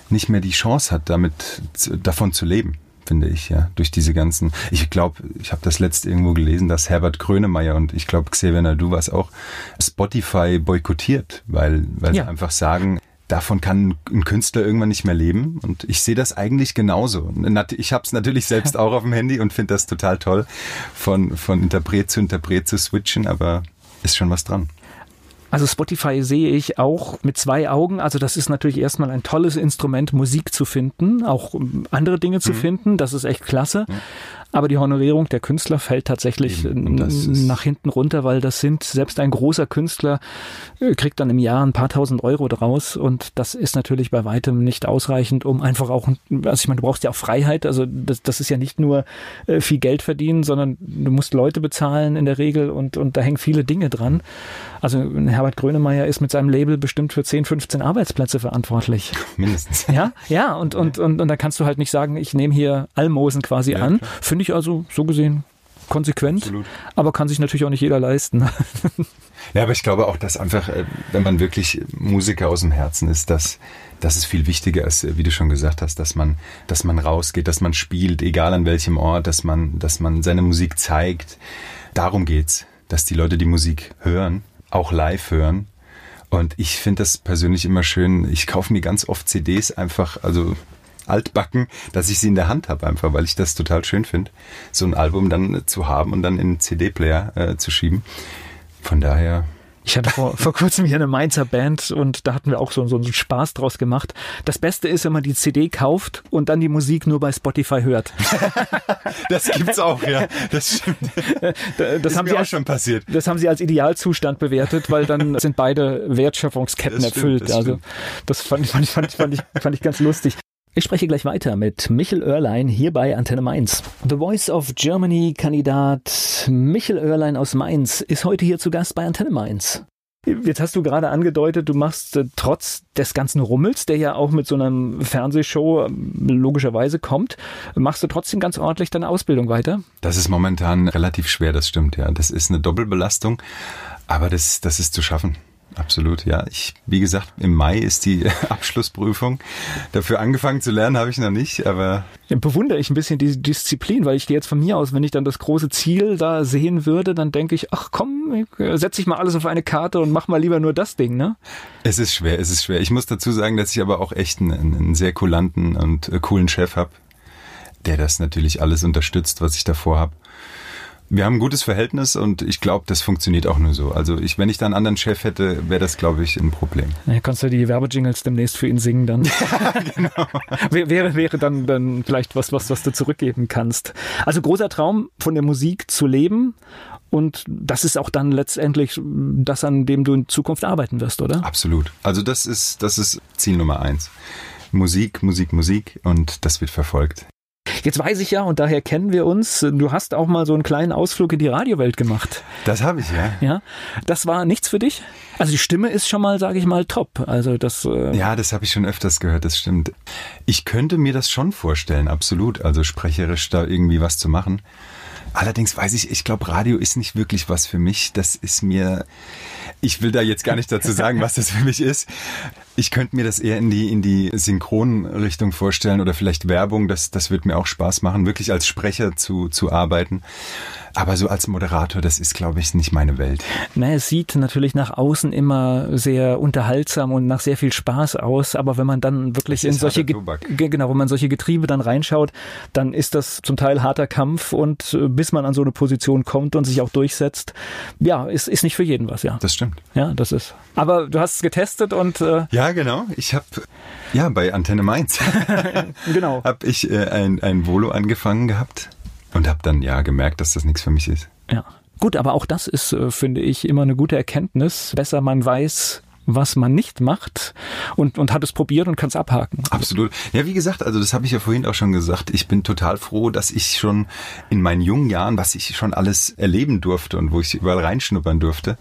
nicht mehr die Chance hat, damit davon zu leben, finde ich, ja, durch diese ganzen. Ich glaube, ich habe das letzte irgendwo gelesen, dass Herbert Grönemeyer und ich glaube Xavier Nadu was auch Spotify boykottiert, weil weil ja. sie einfach sagen, davon kann ein Künstler irgendwann nicht mehr leben. Und ich sehe das eigentlich genauso. Ich habe es natürlich selbst *laughs* auch auf dem Handy und finde das total toll, von, von Interpret zu Interpret zu switchen, aber ist schon was dran. Also Spotify sehe ich auch mit zwei Augen. Also das ist natürlich erstmal ein tolles Instrument, Musik zu finden, auch andere Dinge zu mhm. finden. Das ist echt klasse. Mhm. Aber die Honorierung der Künstler fällt tatsächlich nach hinten runter, weil das sind, selbst ein großer Künstler äh, kriegt dann im Jahr ein paar tausend Euro draus und das ist natürlich bei weitem nicht ausreichend, um einfach auch, also ich meine, du brauchst ja auch Freiheit, also das, das ist ja nicht nur äh, viel Geld verdienen, sondern du musst Leute bezahlen in der Regel und, und da hängen viele Dinge dran. Also Herbert Grönemeyer ist mit seinem Label bestimmt für 10, 15 Arbeitsplätze verantwortlich. *laughs* Mindestens. Ja, ja, und, und, und, und da kannst du halt nicht sagen, ich nehme hier Almosen quasi ja, an. Finde ich also so gesehen konsequent, Absolut. aber kann sich natürlich auch nicht jeder leisten. *laughs* ja, aber ich glaube auch, dass einfach, äh, wenn man wirklich Musiker aus dem Herzen ist, dass das ist viel wichtiger ist, wie du schon gesagt hast, dass man, dass man rausgeht, dass man spielt, egal an welchem Ort, dass man, dass man seine Musik zeigt. Darum geht's, dass die Leute die Musik hören auch live hören. Und ich finde das persönlich immer schön. Ich kaufe mir ganz oft CDs einfach, also altbacken, dass ich sie in der Hand habe, einfach, weil ich das total schön finde, so ein Album dann zu haben und dann in einen CD-Player äh, zu schieben. Von daher ich hatte vor, vor kurzem hier eine Mainzer Band und da hatten wir auch so, so einen Spaß draus gemacht. Das Beste ist, wenn man die CD kauft und dann die Musik nur bei Spotify hört. *laughs* das gibt's auch, ja. Das stimmt. Das, das haben sie auch als, schon passiert. Das haben sie als Idealzustand bewertet, weil dann *laughs* sind beide Wertschöpfungsketten das erfüllt. Stimmt, das also das fand ich, fand ich, fand ich, fand ich, fand ich ganz lustig. Ich spreche gleich weiter mit Michel Oerlein hier bei Antenne Mainz. The Voice of Germany Kandidat Michel Oerlein aus Mainz ist heute hier zu Gast bei Antenne Mainz. Jetzt hast du gerade angedeutet, du machst äh, trotz des ganzen Rummels, der ja auch mit so einer Fernsehshow ähm, logischerweise kommt, machst du trotzdem ganz ordentlich deine Ausbildung weiter? Das ist momentan relativ schwer, das stimmt, ja. Das ist eine Doppelbelastung, aber das, das ist zu schaffen. Absolut, ja. Ich, wie gesagt, im Mai ist die *laughs* Abschlussprüfung. Dafür angefangen zu lernen habe ich noch nicht, aber. Ja, bewundere ich ein bisschen die Disziplin, weil ich gehe jetzt von mir aus, wenn ich dann das große Ziel da sehen würde, dann denke ich, ach komm, setze ich mal alles auf eine Karte und mach mal lieber nur das Ding, ne? Es ist schwer, es ist schwer. Ich muss dazu sagen, dass ich aber auch echt einen, einen sehr kulanten und äh, coolen Chef habe, der das natürlich alles unterstützt, was ich davor habe. Wir haben ein gutes Verhältnis und ich glaube, das funktioniert auch nur so. Also ich, wenn ich da einen anderen Chef hätte, wäre das, glaube ich, ein Problem. Ja, kannst du die Werbejingles demnächst für ihn singen dann? *laughs* Genau. *laughs* wäre, wäre dann, dann vielleicht was, was, was du zurückgeben kannst. Also großer Traum, von der Musik zu leben. Und das ist auch dann letztendlich das, an dem du in Zukunft arbeiten wirst, oder? Absolut. Also das ist, das ist Ziel Nummer eins. Musik, Musik, Musik und das wird verfolgt. Jetzt weiß ich ja, und daher kennen wir uns, du hast auch mal so einen kleinen Ausflug in die Radiowelt gemacht. Das habe ich, ja. Ja, das war nichts für dich? Also die Stimme ist schon mal, sage ich mal, top. Also das. Äh ja, das habe ich schon öfters gehört. Das stimmt. Ich könnte mir das schon vorstellen, absolut. Also sprecherisch da irgendwie was zu machen. Allerdings weiß ich, ich glaube, Radio ist nicht wirklich was für mich. Das ist mir, ich will da jetzt gar nicht dazu sagen, was das für mich ist. Ich könnte mir das eher in die, in die Synchronrichtung vorstellen oder vielleicht Werbung. Das, das wird mir auch Spaß machen, wirklich als Sprecher zu, zu arbeiten. Aber so als Moderator, das ist, glaube ich, nicht meine Welt. Na, es sieht natürlich nach außen immer sehr unterhaltsam und nach sehr viel Spaß aus. Aber wenn man dann wirklich in solche, genau, wenn man solche Getriebe dann reinschaut, dann ist das zum Teil harter Kampf und äh, bis man an so eine Position kommt und sich auch durchsetzt, ja, ist, ist nicht für jeden was, ja. Das stimmt. Ja, das ist. Aber du hast es getestet und äh ja, genau. Ich habe ja bei Antenne Mainz *laughs* genau habe ich äh, ein ein Volo angefangen gehabt und habe dann ja gemerkt, dass das nichts für mich ist. Ja. Gut, aber auch das ist, äh, finde ich, immer eine gute Erkenntnis. Besser man weiß, was man nicht macht und, und hat es probiert und kann es abhaken. Absolut. Ja, wie gesagt, also das habe ich ja vorhin auch schon gesagt. Ich bin total froh, dass ich schon in meinen jungen Jahren, was ich schon alles erleben durfte und wo ich überall reinschnuppern durfte,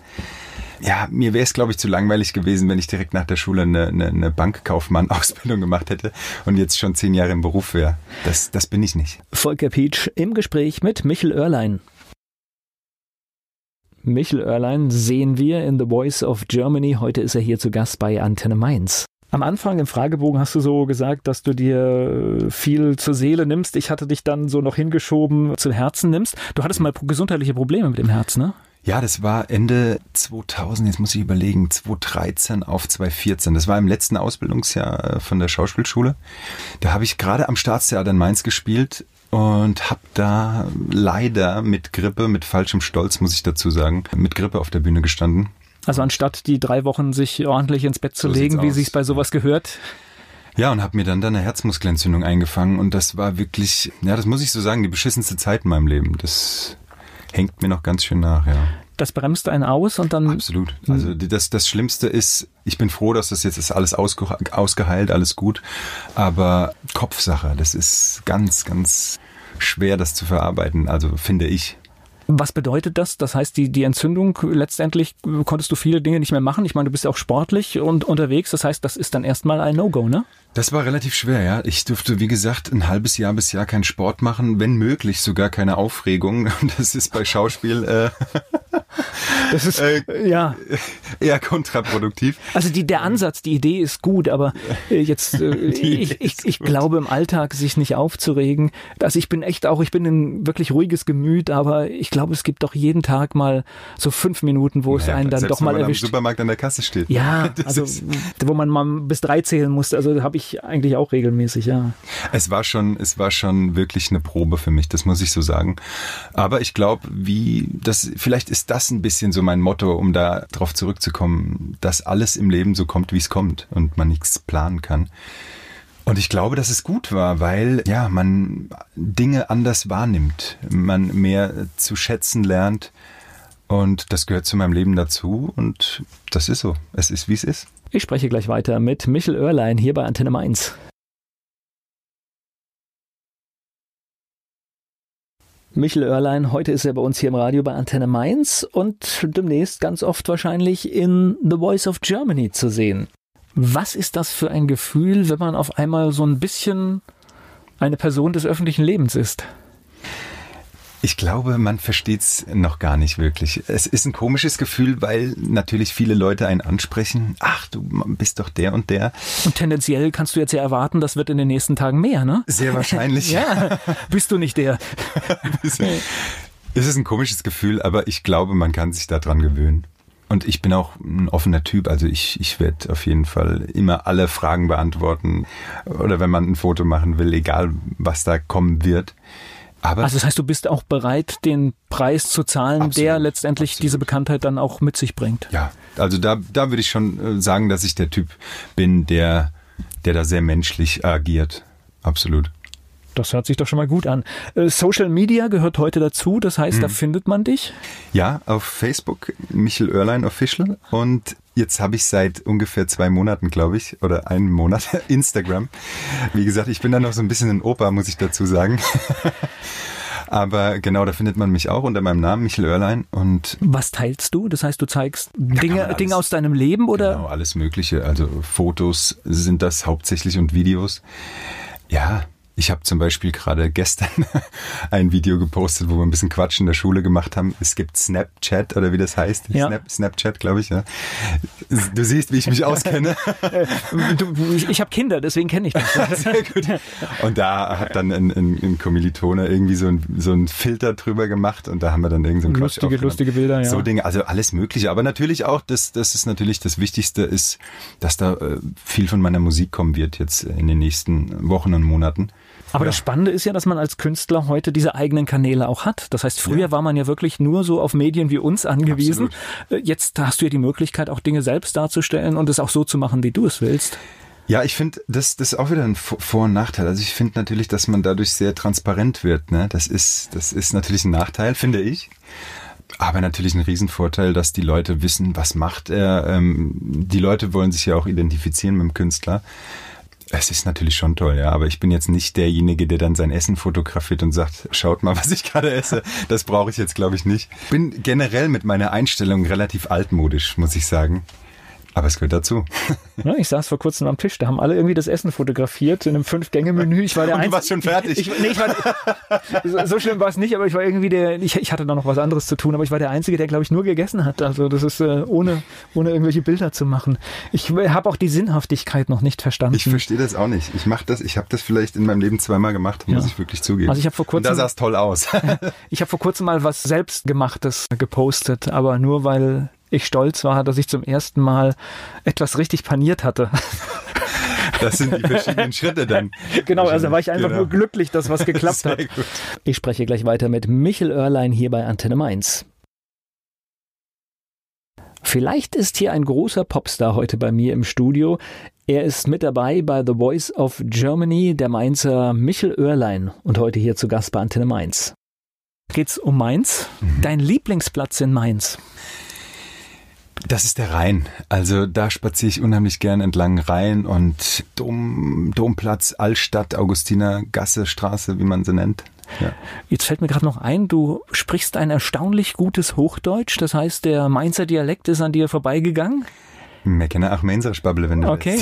ja, mir wäre es, glaube ich, zu langweilig gewesen, wenn ich direkt nach der Schule eine, eine, eine Bankkaufmann-Ausbildung gemacht hätte und jetzt schon zehn Jahre im Beruf wäre. Das, das bin ich nicht. Volker Pietsch im Gespräch mit Michel Oerlein. Michel Oerlein sehen wir in The Voice of Germany. Heute ist er hier zu Gast bei Antenne Mainz. Am Anfang im Fragebogen hast du so gesagt, dass du dir viel zur Seele nimmst. Ich hatte dich dann so noch hingeschoben, zu Herzen nimmst. Du hattest mal gesundheitliche Probleme mit dem Herz, ne? Ja, das war Ende 2000, jetzt muss ich überlegen, 2013 auf 2014. Das war im letzten Ausbildungsjahr äh, von der Schauspielschule. Da habe ich gerade am Staatstheater in Mainz gespielt und habe da leider mit Grippe, mit falschem Stolz muss ich dazu sagen, mit Grippe auf der Bühne gestanden. Also anstatt die drei Wochen sich ordentlich ins Bett zu so legen, wie sich's bei sowas gehört. Ja, und habe mir dann da eine Herzmuskelentzündung eingefangen und das war wirklich, ja, das muss ich so sagen, die beschissenste Zeit in meinem Leben. Das hängt mir noch ganz schön nach, ja. Das bremst einen aus und dann. Absolut. Also das, das Schlimmste ist, ich bin froh, dass das jetzt ist alles ausge, ausgeheilt, alles gut. Aber Kopfsache, das ist ganz, ganz schwer, das zu verarbeiten. Also finde ich. Was bedeutet das? Das heißt, die, die Entzündung, letztendlich konntest du viele Dinge nicht mehr machen. Ich meine, du bist ja auch sportlich und unterwegs. Das heißt, das ist dann erstmal ein No-Go, ne? Das war relativ schwer, ja. Ich durfte, wie gesagt, ein halbes Jahr bis Jahr keinen Sport machen, wenn möglich sogar keine Aufregung. *laughs* Das ist bei Schauspiel äh, *laughs* das ist äh, ja *laughs* eher kontraproduktiv. Also die, der Ansatz, die Idee ist gut, aber äh, jetzt äh, ich, ich, ich glaube im Alltag sich nicht aufzuregen. Also ich bin echt auch, ich bin ein wirklich ruhiges Gemüt, aber ich glaube, es gibt doch jeden Tag mal so fünf Minuten, wo naja, es einen dann doch mal wenn man erwischt. Am Supermarkt an der Kasse steht. Ja, *laughs* also wo man mal bis drei zählen musste. Also habe ich ich eigentlich auch regelmäßig, ja. Es war schon, es war schon wirklich eine Probe für mich, das muss ich so sagen. Aber ich glaube, wie, das, vielleicht ist das ein bisschen so mein Motto, um da drauf zurückzukommen, dass alles im Leben so kommt, wie es kommt und man nichts planen kann. Und ich glaube, dass es gut war, weil ja, man Dinge anders wahrnimmt, man mehr zu schätzen lernt und das gehört zu meinem Leben dazu und das ist so. Es ist, wie es ist. Ich spreche gleich weiter mit Michel Oerlein hier bei Antenne Mainz. Michel Oerlein, heute ist er bei uns hier im Radio bei Antenne Mainz und demnächst ganz oft wahrscheinlich in The Voice of Germany zu sehen. Was ist das für ein Gefühl, wenn man auf einmal so ein bisschen eine Person des öffentlichen Lebens ist? Ich glaube, man versteht es noch gar nicht wirklich. Es ist ein komisches Gefühl, weil natürlich viele Leute einen ansprechen. Ach, du bist doch der und der. Und tendenziell kannst du jetzt ja erwarten, das wird in den nächsten Tagen mehr, ne? Sehr wahrscheinlich. *laughs* ja, bist du nicht der. *laughs* es ist ein komisches Gefühl, aber ich glaube, man kann sich daran gewöhnen. Und ich bin auch ein offener Typ, also ich, ich werde auf jeden Fall immer alle Fragen beantworten oder wenn man ein Foto machen will, egal was da kommen wird. Aber also das heißt, du bist auch bereit, den Preis zu zahlen, absolut, der letztendlich absolut. diese Bekanntheit dann auch mit sich bringt. Ja, also da, da würde ich schon äh, sagen, dass ich der Typ bin, der, der da sehr menschlich agiert. Absolut. Das hört sich doch schon mal gut an. Äh, Social Media gehört heute dazu, das heißt, mhm. da findet man dich? Ja, auf Facebook, Michel Oerlein Official. Und jetzt habe ich seit ungefähr zwei Monaten, glaube ich, oder einen Monat *laughs* Instagram. Wie gesagt, ich bin da noch so ein bisschen ein Opa, muss ich dazu sagen. *laughs* Aber genau, da findet man mich auch unter meinem Namen, Michel Oerlein. Und Was teilst du? Das heißt, du zeigst Dinge, alles, Dinge aus deinem Leben oder? Genau, alles Mögliche. Also Fotos sind das hauptsächlich und Videos. Ja, ich habe zum Beispiel gerade gestern *laughs* ein Video gepostet, wo wir ein bisschen Quatsch in der Schule gemacht haben. Es gibt Snapchat oder wie das heißt. Ja. Snap, Snapchat, glaube ich. Ja. Du siehst, wie ich mich *laughs* auskenne. du, ich ich habe Kinder, deswegen kenne ich das. *laughs* Sehr gut. Und da hat dann ein, ein, ein Kommilitone irgendwie so ein, so ein Filter drüber gemacht und da haben wir dann irgendwie so ein Quatsch Lustige, lustige Bilder, ja. So Dinge, also alles Mögliche. Aber natürlich auch, das, das ist natürlich das Wichtigste ist, dass da äh, viel von meiner Musik kommen wird jetzt in den nächsten Wochen und Monaten. Aber ja. das Spannende ist ja, dass man als Künstler heute diese eigenen Kanäle auch hat. Das heißt, früher ja. war man ja wirklich nur so auf Medien wie uns angewiesen. Absolut. Äh, jetzt hast du ja die Möglichkeit, auch Dinge selbst darzustellen und es auch so zu machen, wie du es willst. Ja, ich finde, das, das ist auch wieder ein Vor- und Nachteil. Also ich finde natürlich, dass man dadurch sehr transparent wird. Ne? Das, ist, das ist natürlich ein Nachteil, finde ich. Aber natürlich ein Riesenvorteil, dass die Leute wissen, was macht er. Ähm, die Leute wollen sich ja auch identifizieren mit dem Künstler. Es ist natürlich schon toll, ja, aber ich bin jetzt nicht derjenige, der dann sein Essen fotografiert und sagt, schaut mal, *laughs* was ich gerade esse. Das brauche ich jetzt, glaube ich, nicht. Bin generell mit meiner Einstellung relativ altmodisch, muss ich sagen. Aber es gehört dazu. Ja, ich saß vor kurzem am Tisch, da haben alle irgendwie das Essen fotografiert in einem Fünf-Gänge-Menü. Ich war der *laughs* Und du warst schon fertig. Ich, nee, ich war, *laughs* so, so schlimm war es nicht, aber ich war irgendwie der, ich, ich hatte da noch was anderes zu tun, aber ich war der Einzige, der, glaube ich, nur gegessen hat. Also das ist äh, ohne, ohne irgendwelche Bilder zu machen. Ich habe auch die Sinnhaftigkeit noch nicht verstanden. Ich verstehe das auch nicht. Ich mache das, ich habe das vielleicht in meinem Leben zweimal gemacht, muss ja. ich wirklich zugeben. Also ich habe vor kurzem. Und da sah es toll aus. *laughs* ich habe vor kurzem mal was selbstgemachtes gepostet, aber nur weil ich stolz war, dass ich zum ersten Mal etwas richtig paniert hatte. Das sind die verschiedenen Schritte dann. Genau, also war ich einfach genau. nur glücklich, dass was geklappt hat. Gut. Ich spreche gleich weiter mit Michel Oerlein hier bei Antenne Mainz. Vielleicht ist hier ein großer Popstar heute bei mir im Studio. Er ist mit dabei bei The Voice of Germany, der Mainzer Michel Oerlein und heute hier zu Gast bei Antenne Mainz. Geht's um Mainz? Mhm. Dein Lieblingsplatz in Mainz? Das ist der Rhein. Also da spaziere ich unheimlich gern entlang Rhein und Dom, Domplatz, Altstadt, Augustiner Gasse, Straße, wie man sie nennt. Ja. Jetzt fällt mir gerade noch ein, du sprichst ein erstaunlich gutes Hochdeutsch. Das heißt, der Mainzer Dialekt ist an dir vorbeigegangen? Wir kennen auch Mainzerisch Babble, wenn du Okay.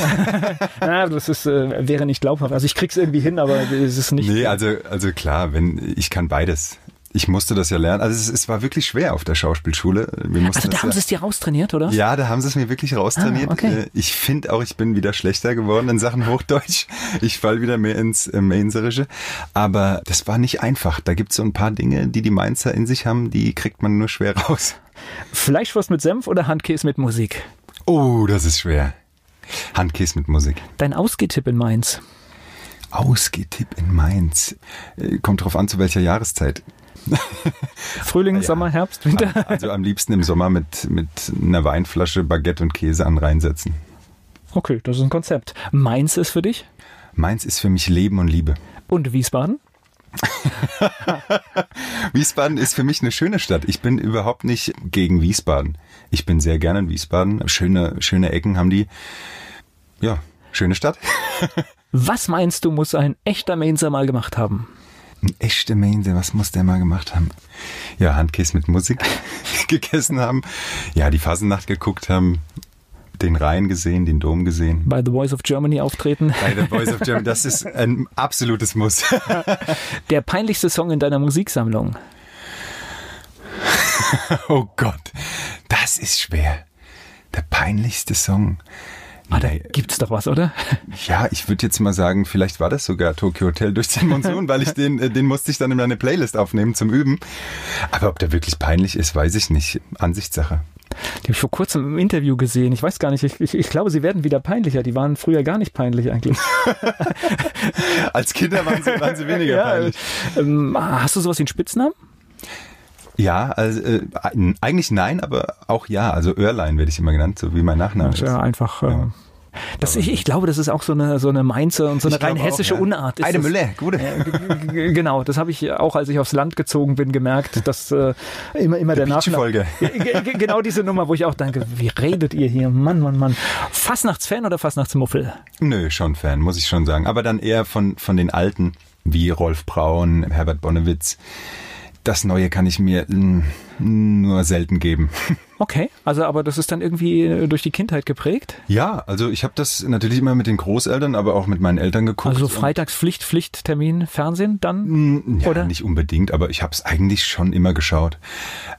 ja, *laughs* das ist, äh, wäre nicht glaubhaft. Also ich krieg's irgendwie hin, aber es ist nicht. Nee, also, also klar, wenn, ich kann beides. Ich musste das ja lernen. Also es, es war wirklich schwer auf der Schauspielschule. Wir also da haben ja, sie es dir raustrainiert, oder? Ja, da haben sie es mir wirklich raustrainiert. Ah, okay. Äh, ich finde auch, ich bin wieder schlechter geworden in Sachen Hochdeutsch. Ich fall wieder mehr ins äh, Mainzerische. Aber das war nicht einfach. Da gibt es so ein paar Dinge, die die Mainzer in sich haben, die kriegt man nur schwer raus. Fleischwurst mit Senf oder Handkäse mit Musik? Oh, das ist schwer. Handkäse mit Musik. Dein Ausgehtipp in Mainz? Ausgehtipp in Mainz. Äh, kommt drauf an, zu welcher Jahreszeit. *laughs* Frühling, ja. Sommer, Herbst, Winter? Also am liebsten im Sommer mit, mit einer Weinflasche, Baguette und Käse an reinsetzen. Okay, das ist ein Konzept. Mainz ist für dich? Mainz ist für mich Leben und Liebe. Und Wiesbaden? *laughs* Wiesbaden ist für mich eine schöne Stadt. Ich bin überhaupt nicht gegen Wiesbaden. Ich bin sehr gerne in Wiesbaden. Schöne, schöne Ecken haben die. Ja, schöne Stadt. *laughs* Was meinst du, muss ein echter Mainzer mal gemacht haben? Ein echter Mainzer, was muss der mal gemacht haben? Ja, Handkäse mit Musik *laughs* gegessen haben. Ja, die Fasennacht geguckt haben. Den Rhein gesehen, den Dom gesehen. Bei The Voice of Germany auftreten. Bei The Voice of Germany, das ist ein absolutes Muss. *laughs* Der peinlichste Song in deiner Musiksammlung? *laughs* oh Gott, das ist schwer. Der peinlichste Song. Ah, da gibt's doch was, oder? *laughs* Ja, ich würde jetzt mal sagen, vielleicht war das sogar Tokyo Hotel durch den Monsun, weil ich *laughs* den, äh, den musste ich dann in meine Playlist aufnehmen zum Üben. Aber ob der wirklich peinlich ist, weiß ich nicht. Ansichtssache. Die habe ich vor kurzem im Interview gesehen. Ich weiß gar nicht, ich, ich, ich, glaube, sie werden wieder peinlicher. Die waren früher gar nicht peinlich eigentlich. *laughs* Als Kinder waren sie, waren sie weniger ja, peinlich. Ähm, hast du sowas wie einen Spitznamen? Ja, also äh, eigentlich nein, aber auch ja. Also Örlein werde ich immer genannt, so wie mein Nachname ist. Ja, einfach. Äh, ja. Das, ich, ich glaube, das ist auch so eine, so eine Mainzer und so eine rein hessische auch, ja. Unart. Ist Eine Mülle, gute. Äh, genau, das habe ich auch, als ich aufs Land gezogen bin, gemerkt, dass äh, immer, immer der, der Nachname. genau diese Nummer, wo ich auch denke, wie redet ihr hier? Mann, Mann, Mann. Fastnachtsfan oder Fastnachtsmuffel? Nö, schon Fan, muss ich schon sagen. Aber dann eher von, von den Alten, wie Rolf Braun, Herbert Bonnewitz das Neue kann ich mir nur selten geben. *laughs* Okay, also aber das ist dann irgendwie äh, durch die Kindheit geprägt? Ja, also ich habe das natürlich immer mit den Großeltern, aber auch mit meinen Eltern geguckt. Also freitags Pflicht, Pflichttermin, Fernsehen dann? Ja, oder? nicht unbedingt, aber ich habe es eigentlich schon immer geschaut.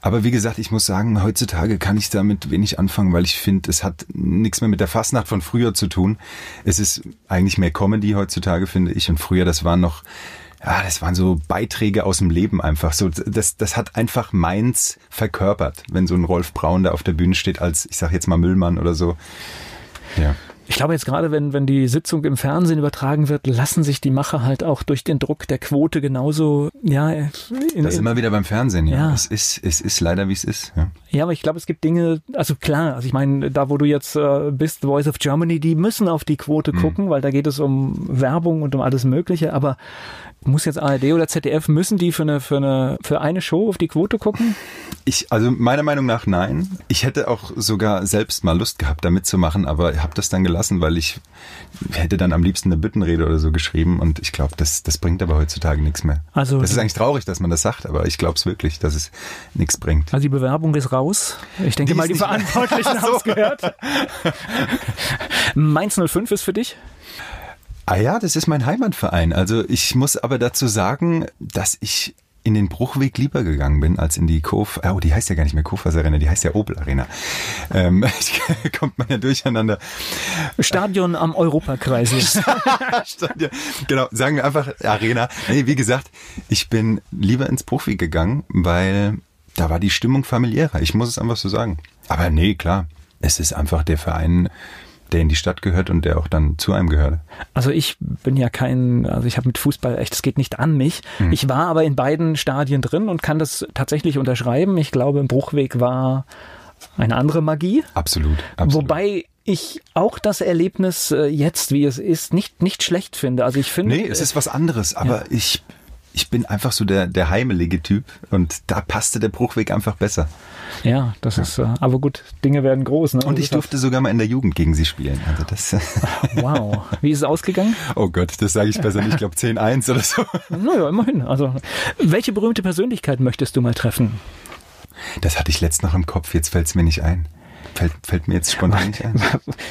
Aber wie gesagt, ich muss sagen, heutzutage kann ich damit wenig anfangen, weil ich finde, es hat nichts mehr mit der Fastnacht von früher zu tun. Es ist eigentlich mehr Comedy heutzutage, finde ich. Und früher, das war noch ja, das waren so Beiträge aus dem Leben einfach. So, das, das hat einfach meins verkörpert, wenn so ein Rolf Braun da auf der Bühne steht als, ich sag jetzt mal Müllmann oder so. Ja. Ich glaube jetzt gerade, wenn, wenn die Sitzung im Fernsehen übertragen wird, lassen sich die Macher halt auch durch den Druck der Quote genauso, ja. In, das ist immer wieder beim Fernsehen, ja. ja. Es ist, es ist leider, wie es ist, ja. Ja, aber ich glaube, es gibt Dinge, also klar, also ich meine, da wo du jetzt äh, bist, Voice of Germany, die müssen auf die Quote mhm. gucken, weil da geht es um Werbung und um alles Mögliche, aber muss jetzt ARD oder ZDF, müssen die für eine, für eine, für eine Show auf die Quote gucken? Ich, also meiner Meinung nach nein. Ich hätte auch sogar selbst mal Lust gehabt, da mitzumachen, aber habe das dann gelassen, weil ich hätte dann am liebsten eine Büttenrede oder so geschrieben und ich glaube, das, das bringt aber heutzutage nichts mehr. Also, das ist eigentlich traurig, dass man das sagt, aber ich glaube es wirklich, dass es nichts bringt. Also die Bewerbung ist raus. Ich denke die mal, die Verantwortlichen *laughs* haben es gehört. Mainz 05 ist für dich? Ah ja, das ist mein Heimatverein. Also ich muss aber dazu sagen, dass ich in den Bruchweg lieber gegangen bin als in die Kof. Oh, die heißt ja gar nicht mehr Kofas Arena, die heißt ja Opel Arena. Ähm, kommt man ja durcheinander. Stadion am Europakreis. *laughs* Stadion, genau, sagen wir einfach Arena. Nee, wie gesagt, ich bin lieber ins Bruchweg gegangen, weil da war die Stimmung familiärer. Ich muss es einfach so sagen. Aber nee, klar. Es ist einfach der Verein, der in die Stadt gehört und der auch dann zu einem gehört? Also ich bin ja kein, also ich habe mit Fußball echt, es geht nicht an mich. Mhm. Ich war aber in beiden Stadien drin und kann das tatsächlich unterschreiben. Ich glaube, im Bruchweg war eine andere Magie. Absolut. absolut. Wobei ich auch das Erlebnis äh, jetzt, wie es ist, nicht, nicht schlecht finde. Also ich finde. Nee, es ist was anderes, aber ja. ich, ich bin einfach so der, der heimelige Typ und da passte der Bruchweg einfach besser. Ja, das ja. ist, äh, aber gut, Dinge werden groß. Ne? Und ich durfte sogar mal in der Jugend gegen sie spielen. Also das *laughs* wow. Wie ist es ausgegangen? Oh Gott, das sage ich besser nicht. Ich glaube 10-1 oder so. Naja, immerhin. Also, welche berühmte Persönlichkeit möchtest du mal treffen? Das hatte ich letzt noch im Kopf, jetzt fällt es mir nicht ein. Fällt, fällt mir jetzt spontan nicht ein.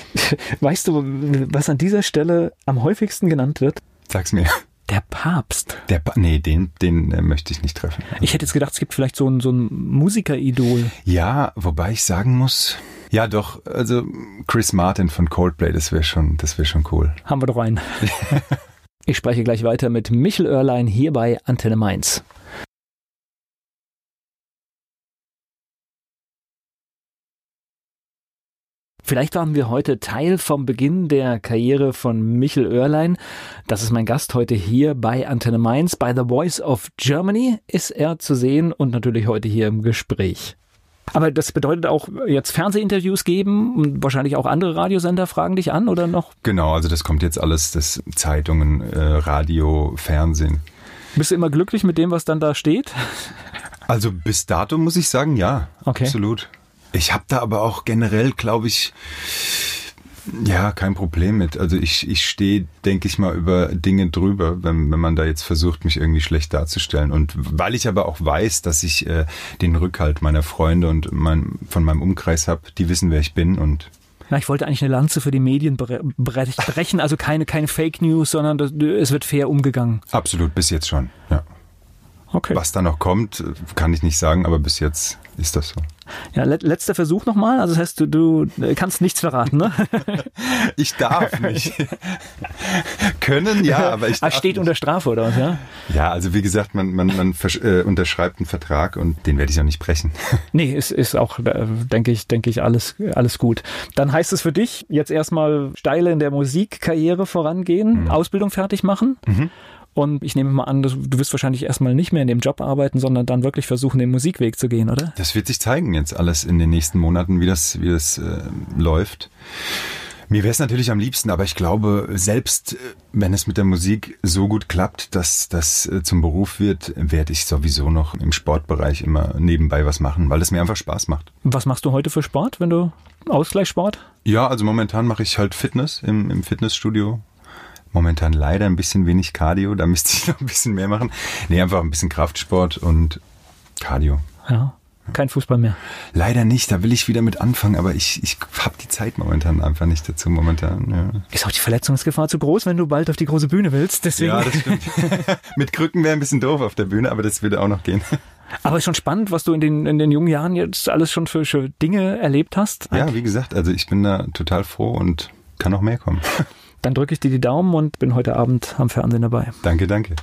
*laughs* Weißt du, was an dieser Stelle am häufigsten genannt wird? Sag's mir. Der Papst. Der pa nee, den, den äh, möchte ich nicht treffen. Ich hätte jetzt gedacht, es gibt vielleicht so ein, so ein Musikeridol. Ja, wobei ich sagen muss, ja doch, also Chris Martin von Coldplay, das wäre schon, das wäre schon cool. Haben wir doch einen. *laughs* ich spreche gleich weiter mit Michel Oerlein hier bei Antenne Mainz. Vielleicht waren wir heute Teil vom Beginn der Karriere von Michel Oerlein. Das ist mein Gast heute hier bei Antenne Mainz. Bei The Voice of Germany ist er zu sehen und natürlich heute hier im Gespräch. Aber das bedeutet auch jetzt Fernsehinterviews geben und wahrscheinlich auch andere Radiosender fragen dich an oder noch? Genau, also das kommt jetzt alles, das Zeitungen, äh, Radio, Fernsehen. Bist du immer glücklich mit dem, was dann da steht? Also bis dato muss ich sagen, ja, okay. absolut. Ich habe da aber auch generell, glaube ich, ja, kein Problem mit. Also ich, ich stehe, denke ich mal, über Dinge drüber, wenn, wenn man da jetzt versucht, mich irgendwie schlecht darzustellen. Und weil ich aber auch weiß, dass ich äh, den Rückhalt meiner Freunde und mein, von meinem Umkreis habe, die wissen, wer ich bin und ja, ich wollte eigentlich eine Lanze für die Medien brechen, also keine, keine Fake News, sondern es wird fair umgegangen. Absolut, bis jetzt schon, ja. Okay. Was da noch kommt, kann ich nicht sagen, aber bis jetzt ist das so. Ja, let letzter Versuch nochmal. Also das heißt, du, du kannst nichts verraten, ne? *laughs* ich darf nicht. *laughs* Können, ja, aber ich ah, darf steht nicht. unter Strafe oder was, ja? Ja, also wie gesagt, man, man, man äh, unterschreibt einen Vertrag und den werde ich auch nicht brechen. *laughs* nee, ist, ist auch, äh, denke ich, denke ich, alles, alles gut. Dann heißt es für dich jetzt erstmal steile in der Musikkarriere vorangehen, mhm. Ausbildung fertig machen. Mhm. Und ich nehme mal an, du wirst wahrscheinlich erstmal nicht mehr in dem Job arbeiten, sondern dann wirklich versuchen, den Musikweg zu gehen, oder? Das wird sich zeigen jetzt alles in den nächsten Monaten, wie das, wie das äh, läuft. Mir wäre es natürlich am liebsten, aber ich glaube, selbst äh, wenn es mit der Musik so gut klappt, dass das äh, zum Beruf wird, werde ich sowieso noch im Sportbereich immer nebenbei was machen, weil es mir einfach Spaß macht. Was machst du heute für Sport, wenn du Ausgleichssport? Ja, also momentan mache ich halt Fitness im, im Fitnessstudio momentan leider ein bisschen wenig Cardio, da müsste ich *laughs* noch ein bisschen mehr machen. Nee, einfach ein bisschen Kraftsport und Cardio. Ja. Kein Fußball mehr. Leider nicht, da will ich wieder mit anfangen, aber ich, ich habe die Zeit momentan einfach nicht dazu momentan. Ja. Ist auch die Verletzungsgefahr zu groß, wenn du bald auf die große Bühne willst. Deswegen. Ja, das stimmt. *laughs* mit Krücken wäre ein bisschen doof auf der Bühne, aber das würde auch noch gehen. Aber schon spannend, was du in den, in den jungen Jahren jetzt alles schon für, für Dinge erlebt hast. Ja, wie gesagt, also ich bin da total froh und kann noch mehr kommen. *laughs* Dann drücke ich dir die Daumen und bin heute Abend am Fernsehen dabei. Danke, danke.